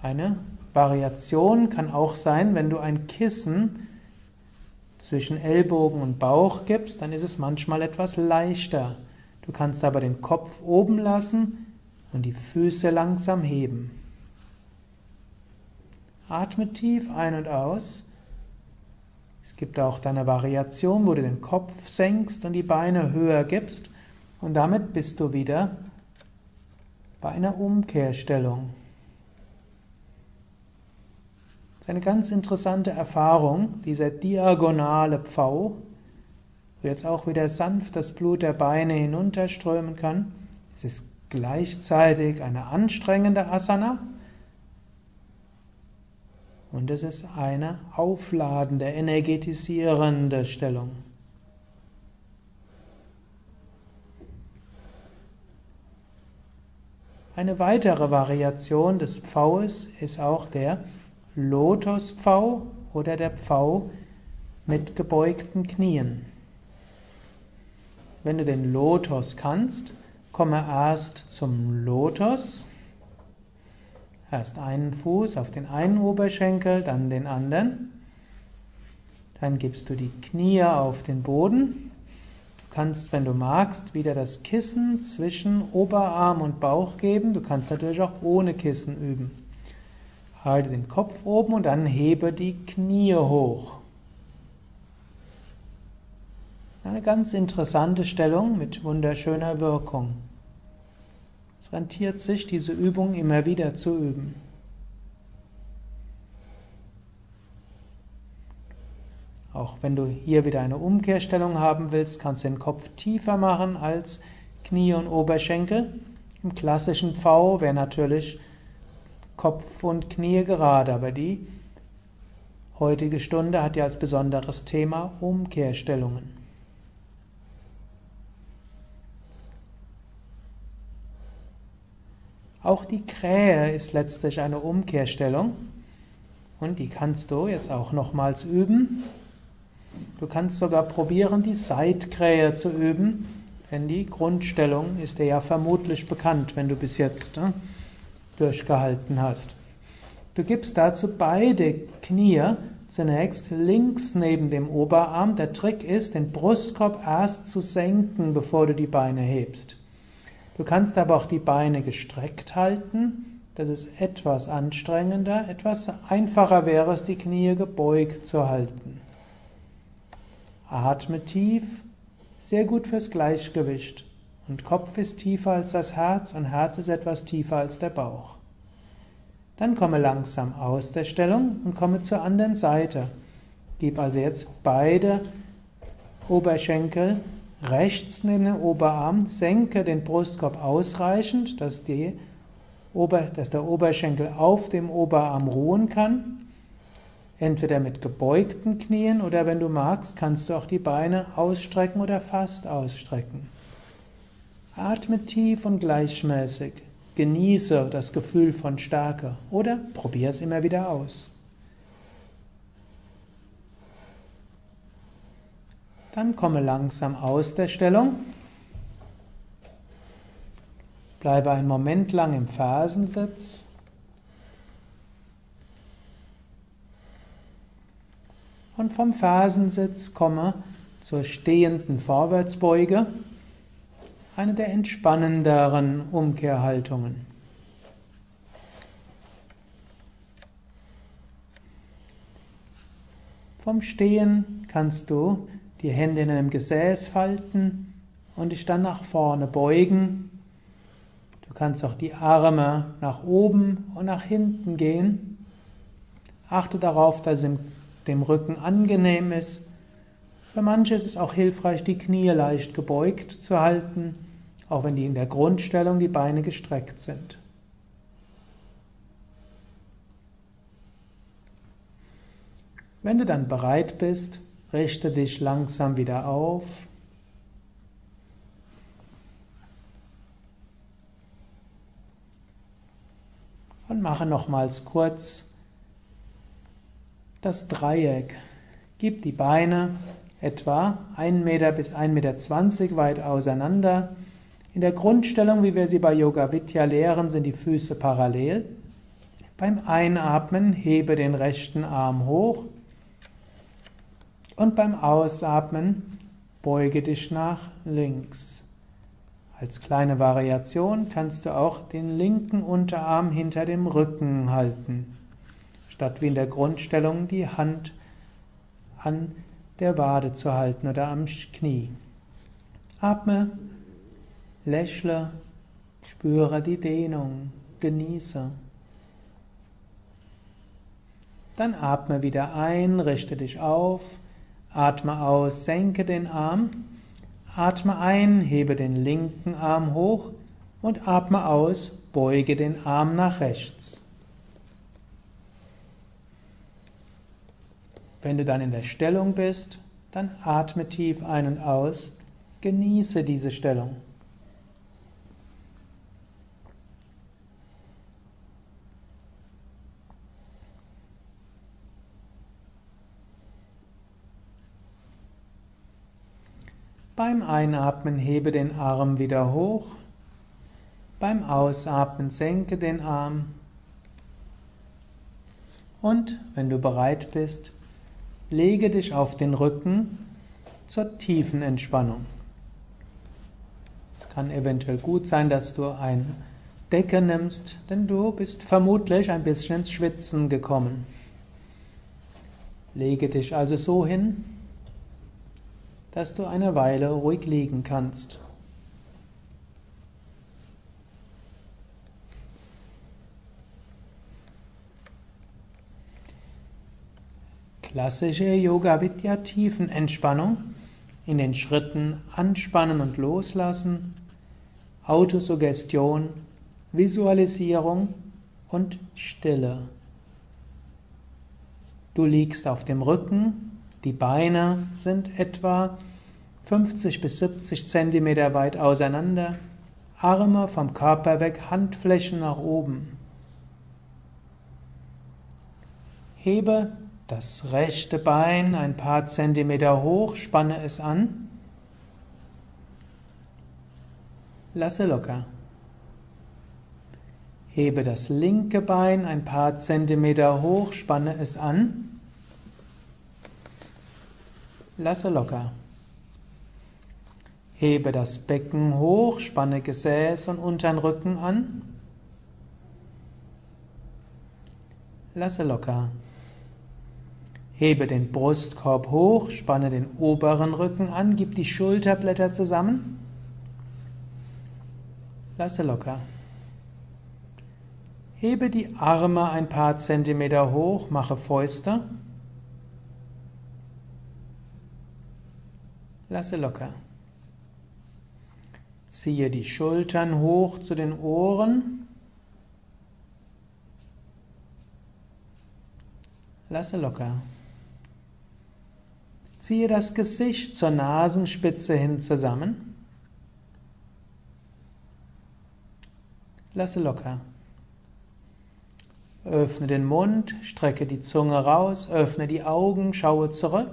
Eine Variation kann auch sein, wenn du ein Kissen zwischen Ellbogen und Bauch gibst, dann ist es manchmal etwas leichter. Du kannst aber den Kopf oben lassen und die Füße langsam heben. Atme tief ein und aus. Es gibt auch deine Variation, wo du den Kopf senkst und die Beine höher gibst. Und damit bist du wieder bei einer Umkehrstellung. Das ist eine ganz interessante Erfahrung, dieser diagonale Pfau, wo jetzt auch wieder sanft das Blut der Beine hinunterströmen kann. Es ist gleichzeitig eine anstrengende Asana und es ist eine aufladende, energetisierende Stellung. Eine weitere Variation des Pfaues ist auch der Lotuspfau oder der Pfau mit gebeugten Knien. Wenn du den Lotus kannst, komme erst zum Lotus Erst einen Fuß auf den einen Oberschenkel, dann den anderen. Dann gibst du die Knie auf den Boden. Du kannst, wenn du magst, wieder das Kissen zwischen Oberarm und Bauch geben. Du kannst natürlich auch ohne Kissen üben. Halte den Kopf oben und dann hebe die Knie hoch. Eine ganz interessante Stellung mit wunderschöner Wirkung. Es rentiert sich, diese Übung immer wieder zu üben. Auch wenn du hier wieder eine Umkehrstellung haben willst, kannst du den Kopf tiefer machen als Knie und Oberschenkel. Im klassischen V wäre natürlich Kopf und Knie gerade, aber die heutige Stunde hat ja als besonderes Thema Umkehrstellungen. Auch die Krähe ist letztlich eine Umkehrstellung und die kannst du jetzt auch nochmals üben. Du kannst sogar probieren, die Seitkrähe zu üben, denn die Grundstellung ist dir ja vermutlich bekannt, wenn du bis jetzt äh, durchgehalten hast. Du gibst dazu beide Knie zunächst links neben dem Oberarm. Der Trick ist, den Brustkorb erst zu senken, bevor du die Beine hebst. Du kannst aber auch die Beine gestreckt halten. Das ist etwas anstrengender. Etwas einfacher wäre es, die Knie gebeugt zu halten. Atme tief, sehr gut fürs Gleichgewicht. Und Kopf ist tiefer als das Herz und Herz ist etwas tiefer als der Bauch. Dann komme langsam aus der Stellung und komme zur anderen Seite. Gib also jetzt beide Oberschenkel rechts neben den Oberarm, senke den Brustkorb ausreichend, dass Ober, dass der Oberschenkel auf dem Oberarm ruhen kann. Entweder mit gebeugten Knien oder wenn du magst, kannst du auch die Beine ausstrecken oder fast ausstrecken. Atme tief und gleichmäßig. Genieße das Gefühl von Stärke oder probier es immer wieder aus. Dann komme langsam aus der Stellung. Bleibe einen Moment lang im Fersensitz. Und vom Fersensitz komme zur stehenden Vorwärtsbeuge, eine der entspannenderen Umkehrhaltungen. Vom Stehen kannst du die Hände in einem Gesäß falten und dich dann nach vorne beugen. Du kannst auch die Arme nach oben und nach hinten gehen. Achte darauf, dass es dem Rücken angenehm ist. Für manche ist es auch hilfreich, die Knie leicht gebeugt zu halten, auch wenn die in der Grundstellung die Beine gestreckt sind. Wenn du dann bereit bist, Richte dich langsam wieder auf. Und mache nochmals kurz das Dreieck. Gib die Beine etwa 1 Meter bis 1,20 Meter weit auseinander. In der Grundstellung, wie wir sie bei Yoga Vidya lehren, sind die Füße parallel. Beim Einatmen hebe den rechten Arm hoch und beim Ausatmen beuge dich nach links. Als kleine Variation kannst du auch den linken Unterarm hinter dem Rücken halten, statt wie in der Grundstellung die Hand an der Wade zu halten oder am Knie. Atme, lächle, spüre die Dehnung, genieße. Dann atme wieder ein, richte dich auf Atme aus, senke den Arm. Atme ein, hebe den linken Arm hoch und atme aus, beuge den Arm nach rechts. Wenn du dann in der Stellung bist, dann atme tief ein und aus, genieße diese Stellung. Beim Einatmen hebe den Arm wieder hoch. Beim Ausatmen senke den Arm. Und wenn du bereit bist, lege dich auf den Rücken zur tiefen Entspannung. Es kann eventuell gut sein, dass du eine Decke nimmst, denn du bist vermutlich ein bisschen ins Schwitzen gekommen. Lege dich also so hin, dass du eine Weile ruhig liegen kannst. Klassische Yoga Vidya Tiefenentspannung in den Schritten anspannen und loslassen, Autosuggestion, Visualisierung und Stille. Du liegst auf dem Rücken, die Beine sind etwa 50 bis 70 Zentimeter weit auseinander, Arme vom Körper weg, Handflächen nach oben. Hebe das rechte Bein ein paar Zentimeter hoch, spanne es an. Lasse locker. Hebe das linke Bein ein paar Zentimeter hoch, spanne es an. Lasse locker. Hebe das Becken hoch, spanne Gesäß und unteren Rücken an. Lasse locker. Hebe den Brustkorb hoch, spanne den oberen Rücken an, gib die Schulterblätter zusammen. Lasse locker. Hebe die Arme ein paar Zentimeter hoch, mache Fäuste. Lasse locker. Ziehe die Schultern hoch zu den Ohren. Lasse locker. Ziehe das Gesicht zur Nasenspitze hin zusammen. Lasse locker. Öffne den Mund, strecke die Zunge raus, öffne die Augen, schaue zurück.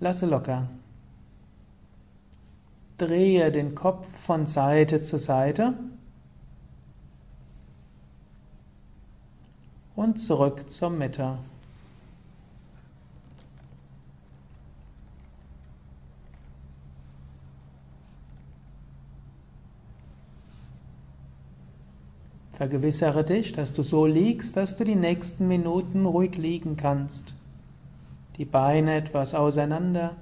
Lasse locker. Drehe den Kopf von Seite zu Seite und zurück zur Mitte. Vergewissere dich, dass du so liegst, dass du die nächsten Minuten ruhig liegen kannst. Die Beine etwas auseinander,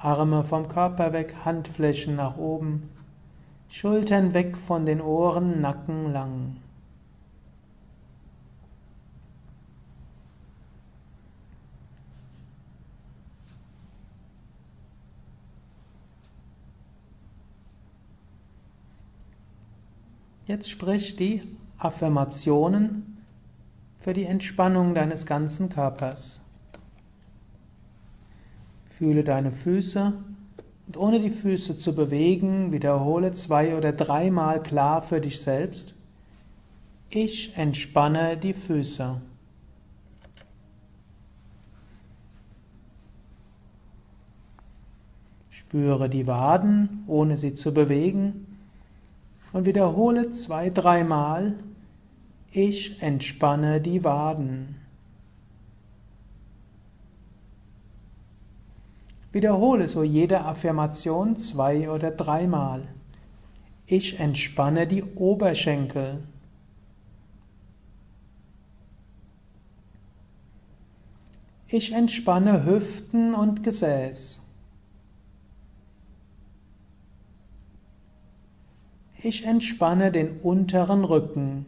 Arme vom Körper weg, Handflächen nach oben, Schultern weg von den Ohren, Nacken lang. Jetzt sprich die Affirmationen für die Entspannung deines ganzen Körpers. Fühle deine Füße und ohne die Füße zu bewegen, wiederhole zwei oder dreimal klar für dich selbst. Ich entspanne die Füße. Spüre die Waden, ohne sie zu bewegen und wiederhole zwei, dreimal, ich entspanne die Waden. Wiederhole so jede Affirmation zwei oder dreimal. Ich entspanne die Oberschenkel. Ich entspanne Hüften und Gesäß. Ich entspanne den unteren Rücken.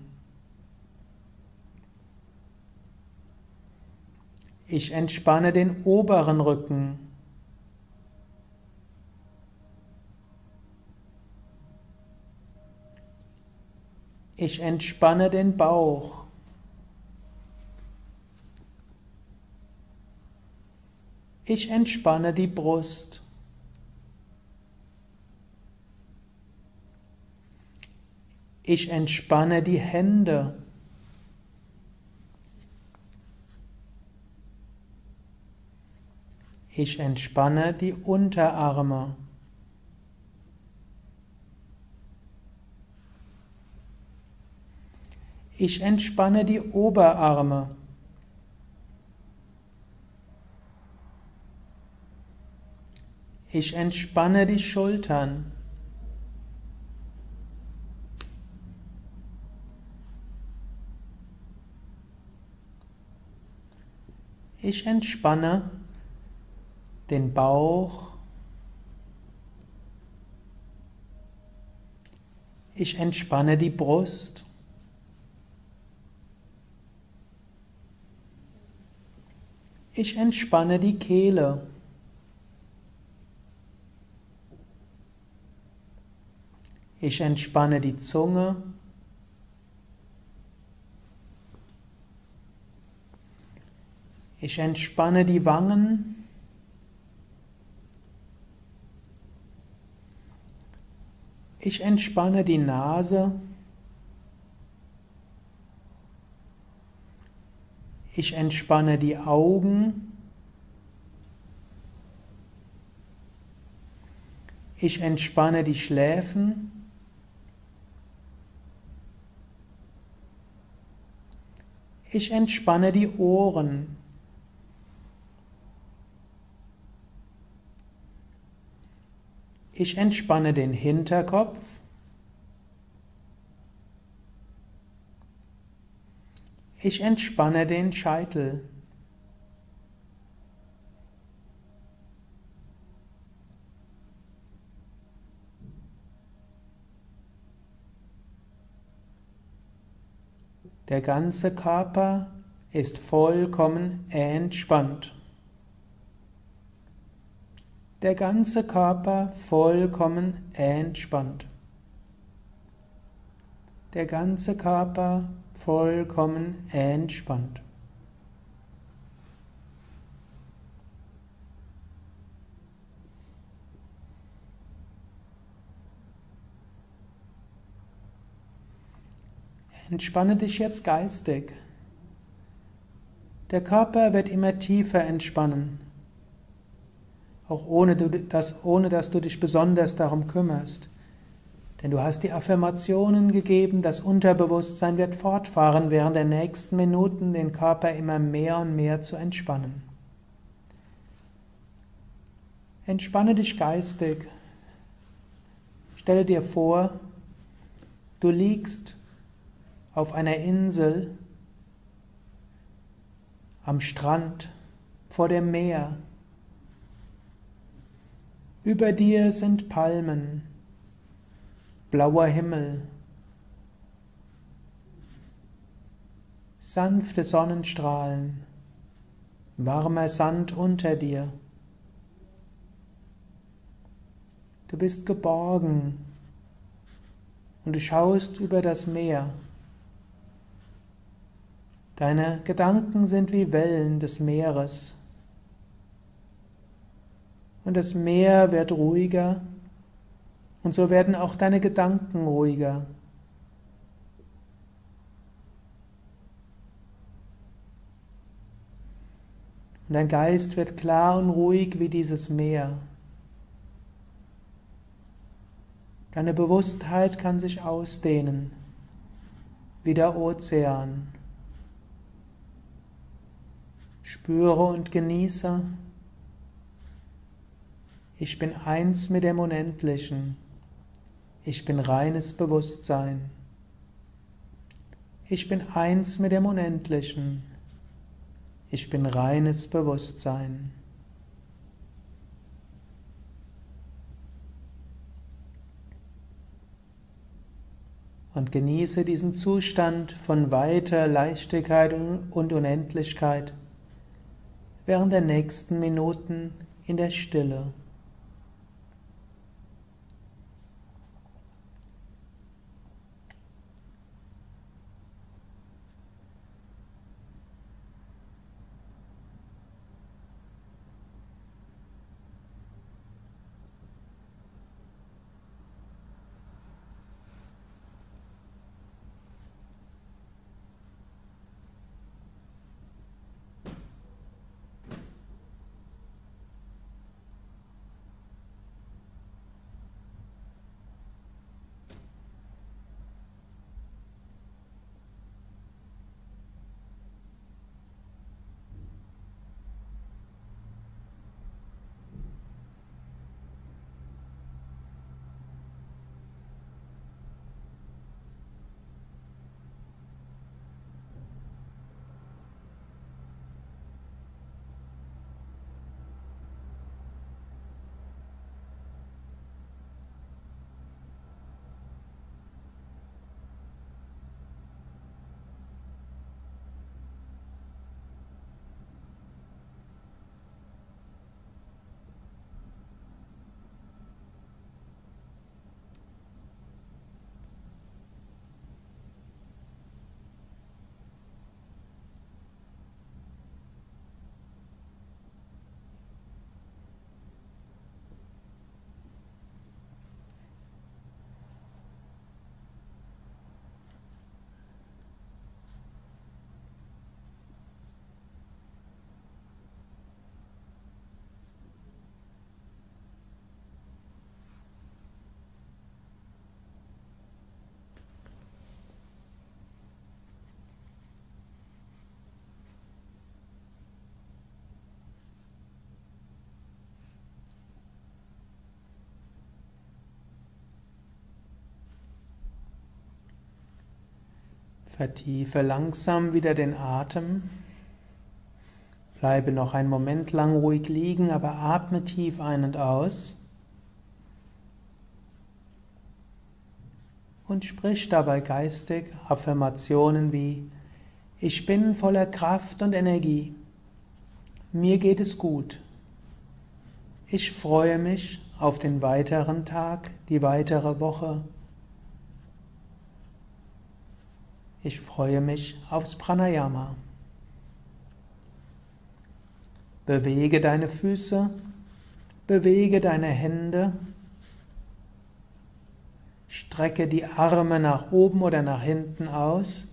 Ich entspanne den oberen Rücken. Ich entspanne den Bauch. Ich entspanne die Brust. Ich entspanne die Hände. Ich entspanne die Unterarme. Ich entspanne die Oberarme. Ich entspanne die Schultern. Ich entspanne den Bauch. Ich entspanne die Brust. Ich entspanne die Kehle. Ich entspanne die Zunge. Ich entspanne die Wangen. Ich entspanne die Nase. Ich entspanne die Augen. Ich entspanne die Schläfen. Ich entspanne die Ohren. Ich entspanne den Hinterkopf. Ich entspanne den Scheitel. Der ganze Körper ist vollkommen entspannt der ganze Körper vollkommen entspannt. der ganze Körper vollkommen entspannt. Entspanne dich jetzt geistig. Der Körper wird immer tiefer entspannen, auch ohne, dass, ohne dass du dich besonders darum kümmerst. Denn du hast die Affirmationen gegeben, das Unterbewusstsein wird fortfahren, während der nächsten Minuten den Körper immer mehr und mehr zu entspannen. Entspanne dich geistig. Stelle dir vor, du liegst auf einer Insel, am Strand, vor dem Meer. Über dir sind Palmen, blauer Himmel, sanfte Sonnenstrahlen, warmer Sand unter dir. Du bist geborgen und du schaust über das Meer. Deine Gedanken sind wie Wellen des Meeres. Und das Meer wird ruhiger und so werden auch deine Gedanken ruhiger. Und dein Geist wird klar und ruhig wie dieses Meer. Deine Bewusstheit kann sich ausdehnen wie der Ozean. Spüre und genieße. Ich bin eins mit dem Unendlichen. Ich bin reines Bewusstsein. Ich bin eins mit dem Unendlichen. Ich bin reines Bewusstsein. Und genieße diesen Zustand von weiter Leichtigkeit und Unendlichkeit während der nächsten Minuten in der Stille. Vertiefe langsam wieder den Atem. Bleibe noch einen Moment lang ruhig liegen, aber atme tief ein und aus. Und sprich dabei geistig Affirmationen wie Ich bin voller Kraft und Energie. Mir geht es gut. Ich freue mich auf den weiteren Tag, die weitere Woche. Ich freue mich aufs Pranayama. Bewege deine Füße, bewege deine Hände, strecke die Arme nach oben oder nach hinten aus,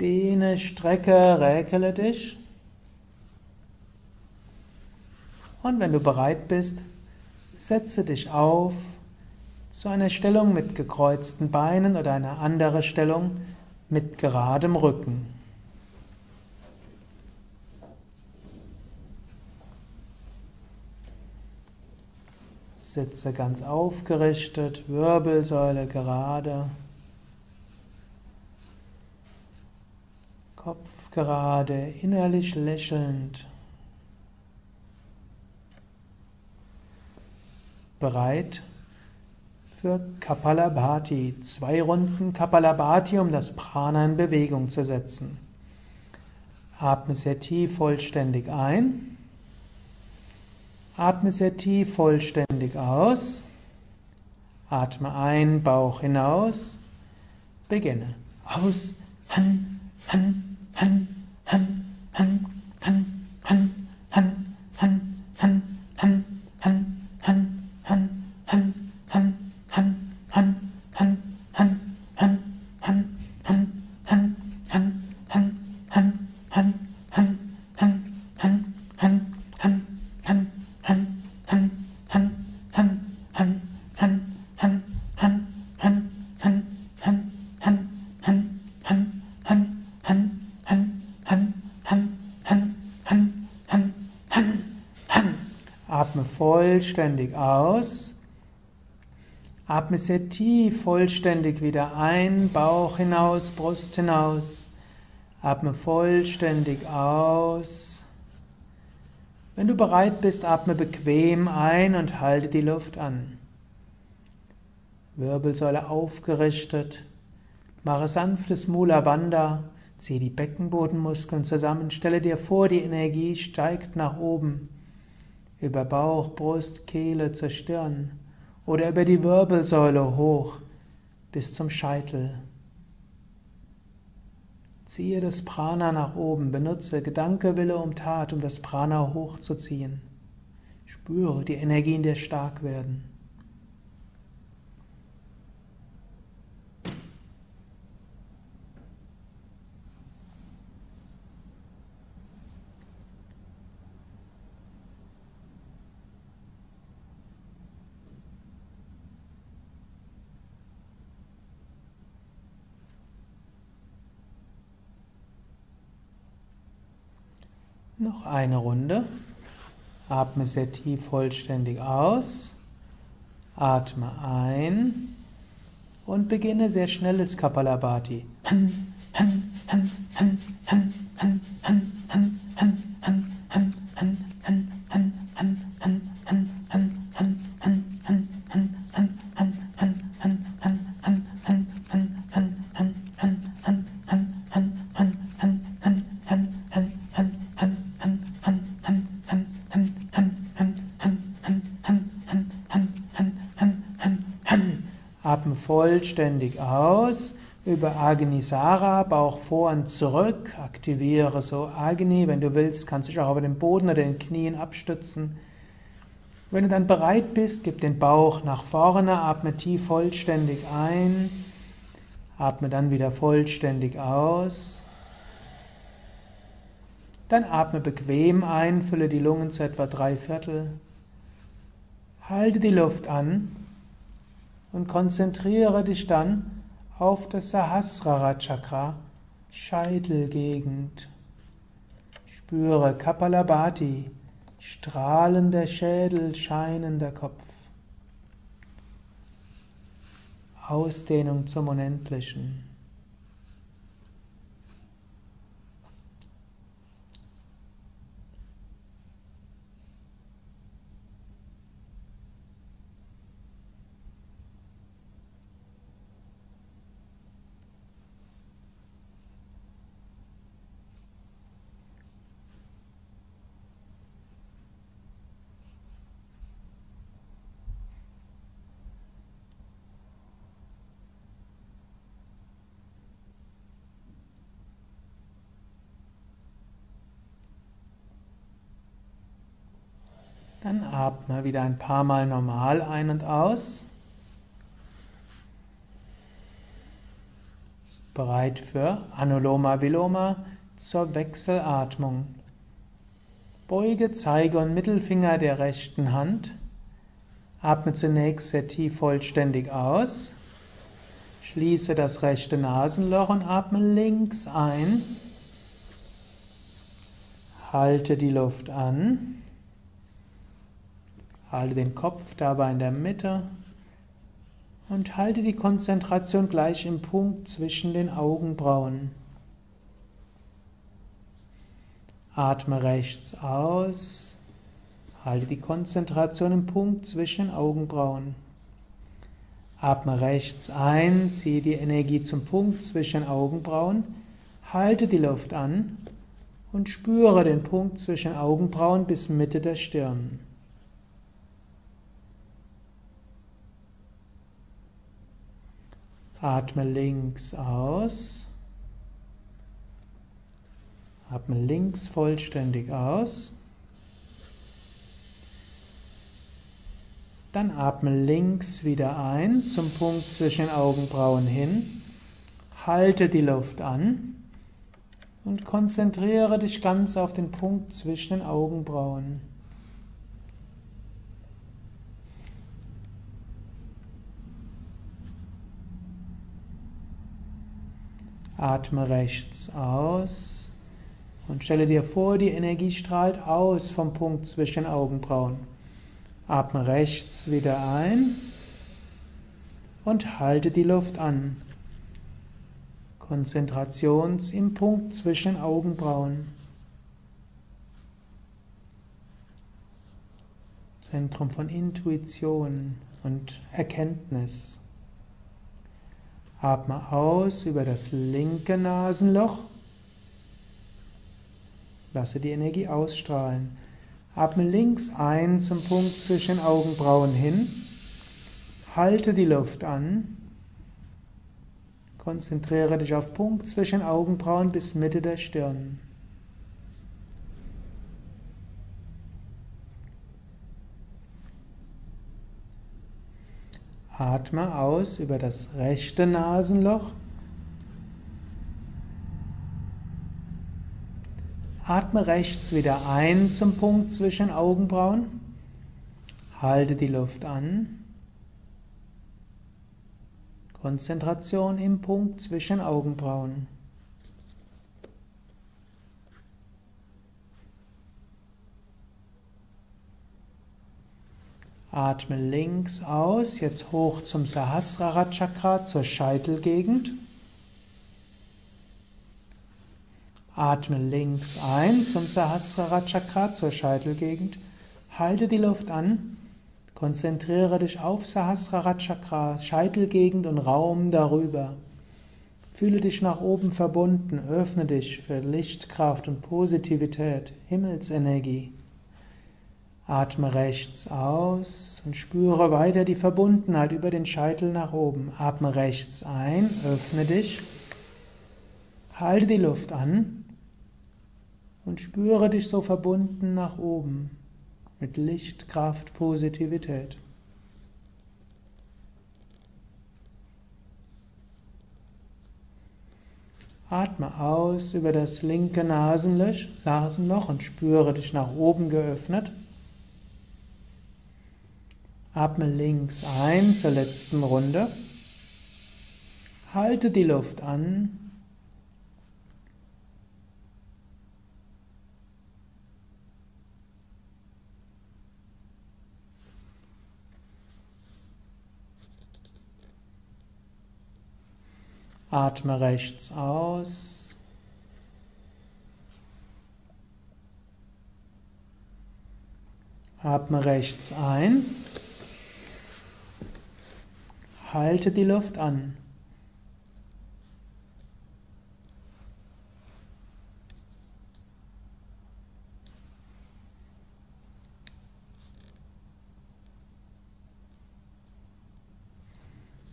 dehne, strecke, räkele dich. Und wenn du bereit bist, setze dich auf zu einer Stellung mit gekreuzten Beinen oder einer anderen Stellung mit geradem Rücken. Sitze ganz aufgerichtet, Wirbelsäule gerade, Kopf gerade, innerlich lächelnd. Bereit für Kapalabhati. Zwei Runden Kapalabhati, um das Prana in Bewegung zu setzen. Atme sehr tief vollständig ein. Atme sehr tief vollständig aus. Atme ein, Bauch hinaus. Beginne. Aus. Han, han, han, han, han, han, vollständig aus. Atme sehr tief vollständig wieder ein, Bauch hinaus, Brust hinaus. Atme vollständig aus. Wenn du bereit bist, atme bequem ein und halte die Luft an. Wirbelsäule aufgerichtet. Mache sanftes Mula Bandha. Ziehe die Beckenbodenmuskeln zusammen. Stelle dir vor, die Energie steigt nach oben über Bauch, Brust, Kehle zur Stirn oder über die Wirbelsäule hoch bis zum Scheitel. Ziehe das Prana nach oben, benutze Gedanke, Wille und Tat, um das Prana hochzuziehen. Spüre die Energien, die stark werden. Noch eine Runde. Atme sehr tief vollständig aus. Atme ein und beginne sehr schnelles Kapalabhati. Han, vollständig aus über Agnisara, Bauch vor und zurück. Aktiviere so Agni. Wenn du willst, kannst du dich auch über den Boden oder den Knien abstützen. Wenn du dann bereit bist, gib den Bauch nach vorne, atme tief vollständig ein. Atme dann wieder vollständig aus. Dann atme bequem ein, fülle die Lungen zu etwa drei Viertel. Halte die Luft an und konzentriere dich dann auf das Sahasrara Chakra, Scheitelgegend. Spüre Kapalabhati, strahlender Schädel, scheinender Kopf. Ausdehnung zum Unendlichen. Dann atme wieder ein paar Mal normal ein und aus. Bereit für Anuloma Viloma zur Wechselatmung. Beuge Zeige und Mittelfinger der rechten Hand. Atme zunächst sehr tief vollständig aus. Schließe das rechte Nasenloch und atme links ein. Halte die Luft an. Halte den Kopf dabei in der Mitte und halte die Konzentration gleich im Punkt zwischen den Augenbrauen. Atme rechts aus. Halte die Konzentration im Punkt zwischen Augenbrauen. Atme rechts ein, ziehe die Energie zum Punkt zwischen Augenbrauen, halte die Luft an und spüre den Punkt zwischen Augenbrauen bis Mitte der Stirn. Atme links aus. Atme links vollständig aus. Dann atme links wieder ein zum Punkt zwischen Augenbrauen hin. Halte die Luft an und konzentriere dich ganz auf den Punkt zwischen den Augenbrauen. Atme rechts aus und stelle dir vor, die Energie strahlt aus vom Punkt zwischen den Augenbrauen. Atme rechts wieder ein und halte die Luft an. Konzentrations im Punkt zwischen Augenbrauen. Zentrum von Intuition und Erkenntnis. Atme aus über das linke Nasenloch. Lasse die Energie ausstrahlen. Atme links ein zum Punkt zwischen Augenbrauen hin. Halte die Luft an. Konzentriere dich auf Punkt zwischen Augenbrauen bis Mitte der Stirn. Atme aus über das rechte Nasenloch. Atme rechts wieder ein zum Punkt zwischen Augenbrauen. Halte die Luft an. Konzentration im Punkt zwischen Augenbrauen. Atme links aus, jetzt hoch zum Sahasrara Chakra, zur Scheitelgegend. Atme links ein zum Sahasrara Chakra, zur Scheitelgegend. Halte die Luft an. Konzentriere dich auf Sahasrara Chakra, Scheitelgegend und Raum darüber. Fühle dich nach oben verbunden, öffne dich für Lichtkraft und Positivität, Himmelsenergie. Atme rechts aus und spüre weiter die Verbundenheit über den Scheitel nach oben. Atme rechts ein, öffne dich, halte die Luft an und spüre dich so verbunden nach oben mit Licht, Kraft, Positivität. Atme aus über das linke Nasenloch und spüre dich nach oben geöffnet. Atme links ein zur letzten Runde. Halte die Luft an Atme rechts aus. Atme rechts ein. Halte die Luft an.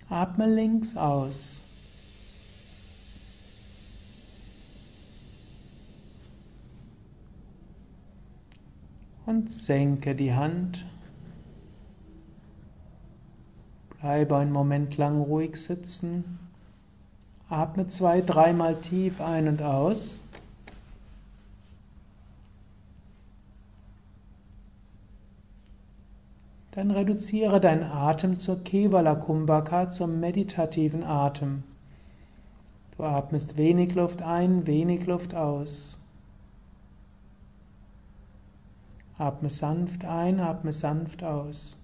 Atme links aus. und senke die Hand. Bleibe einen Moment lang ruhig sitzen. Atme zwei, dreimal tief ein und aus. Dann reduziere deinen Atem zur Kevala Kumbhaka, zum meditativen Atem. Du atmest wenig Luft ein, wenig Luft aus. Atme sanft ein, atme sanft aus.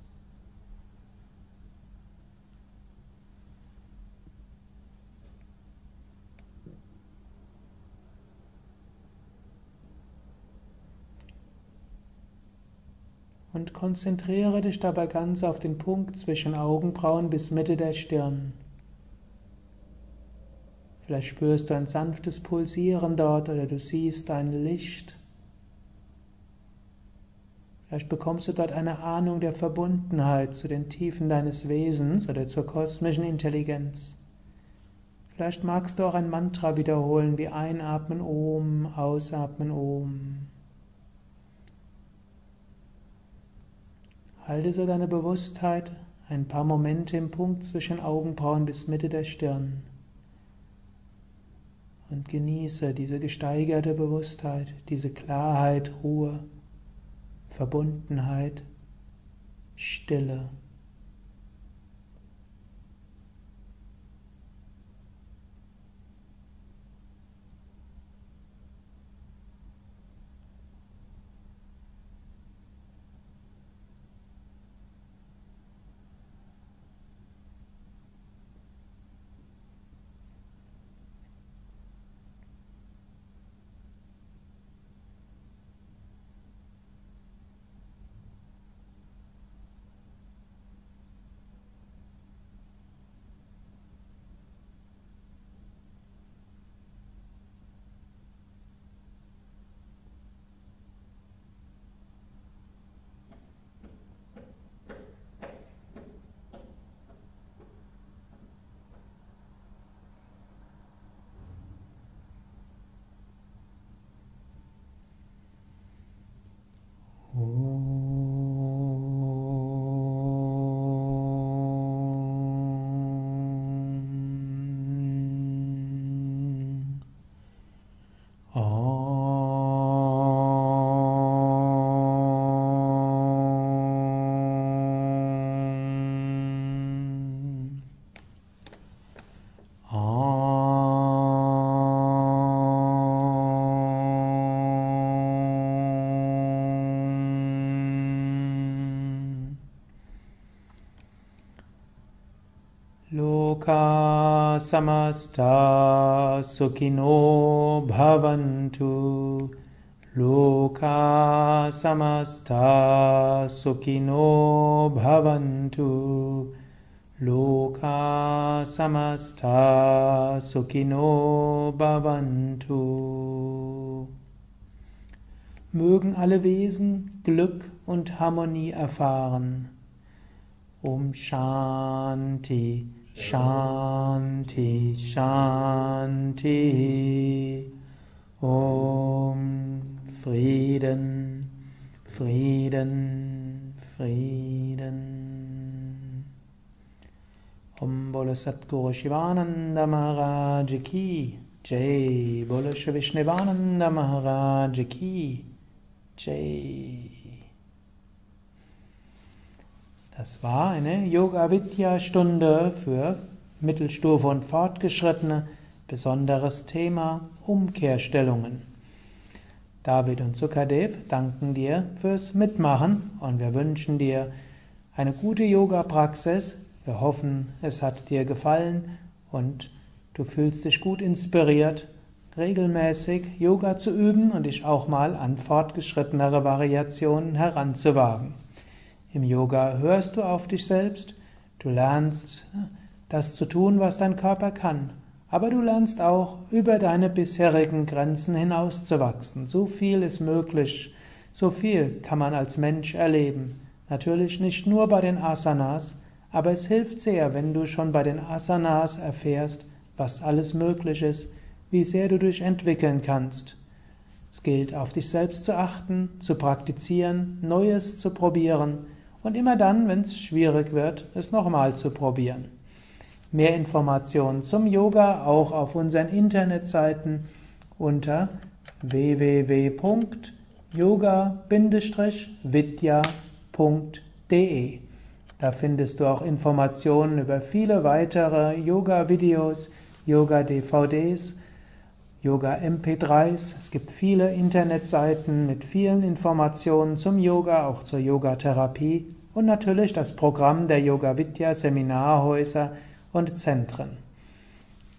Und konzentriere dich dabei ganz auf den Punkt zwischen Augenbrauen bis Mitte der Stirn. Vielleicht spürst du ein sanftes Pulsieren dort oder du siehst ein Licht. Vielleicht bekommst du dort eine Ahnung der Verbundenheit zu den Tiefen deines Wesens oder zur kosmischen Intelligenz. Vielleicht magst du auch ein Mantra wiederholen wie Einatmen Om, Ausatmen Om. Halte so deine Bewusstheit ein paar Momente im Punkt zwischen Augenbrauen bis Mitte der Stirn und genieße diese gesteigerte Bewusstheit, diese Klarheit, Ruhe. Verbundenheit, Stille. Loka samasta sukino bhavantu. Loka samasta sukino bhavantu. Loka samasta sukino bhavantu. Mögen alle Wesen Glück und Harmonie erfahren. Om Shanti. Shanti, Shanti. Om Frieden, Frieden, Frieden. Om Bolo Satguru Shivananda Maharaj Ki Jai. Bolo Vishnivananda Maharaj Ki Jai. Das war eine Yoga Vidya Stunde für Mittelstufe und Fortgeschrittene. Besonderes Thema Umkehrstellungen. David und Sukadev danken dir fürs Mitmachen und wir wünschen dir eine gute Yoga-Praxis. Wir hoffen, es hat dir gefallen und du fühlst dich gut inspiriert, regelmäßig Yoga zu üben und dich auch mal an fortgeschrittenere Variationen heranzuwagen. Im Yoga hörst du auf dich selbst, du lernst das zu tun, was dein Körper kann, aber du lernst auch über deine bisherigen Grenzen hinauszuwachsen. So viel ist möglich, so viel kann man als Mensch erleben. Natürlich nicht nur bei den Asanas, aber es hilft sehr, wenn du schon bei den Asanas erfährst, was alles möglich ist, wie sehr du dich entwickeln kannst. Es gilt, auf dich selbst zu achten, zu praktizieren, Neues zu probieren und immer dann, wenn es schwierig wird, es nochmal zu probieren. Mehr Informationen zum Yoga auch auf unseren Internetseiten unter www.yoga-vidya.de. Da findest du auch Informationen über viele weitere Yoga-Videos, Yoga-DVDs, Yoga-MP3s. Es gibt viele Internetseiten mit vielen Informationen zum Yoga, auch zur Yogatherapie und natürlich das Programm der Yoga Vidya Seminarhäuser und Zentren.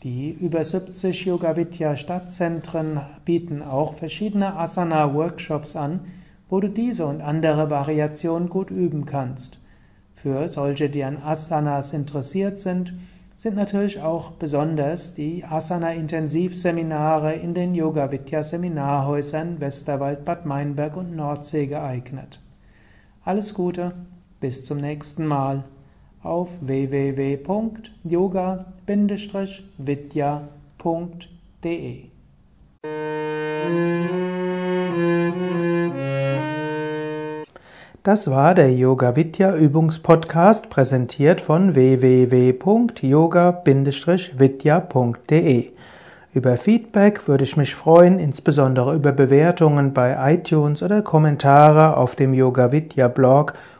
Die über 70 Yoga Vidya Stadtzentren bieten auch verschiedene Asana Workshops an, wo du diese und andere Variationen gut üben kannst. Für solche, die an Asanas interessiert sind, sind natürlich auch besonders die Asana-Intensivseminare in den Yoga Vidya Seminarhäusern Westerwald, Bad Meinberg und Nordsee geeignet. Alles Gute, bis zum nächsten Mal auf www.yoga-vidya.de. Das war der Yoga Vidya Übungspodcast, präsentiert von www.yoga-vidya.de. Über Feedback würde ich mich freuen, insbesondere über Bewertungen bei iTunes oder Kommentare auf dem Yoga Vidya Blog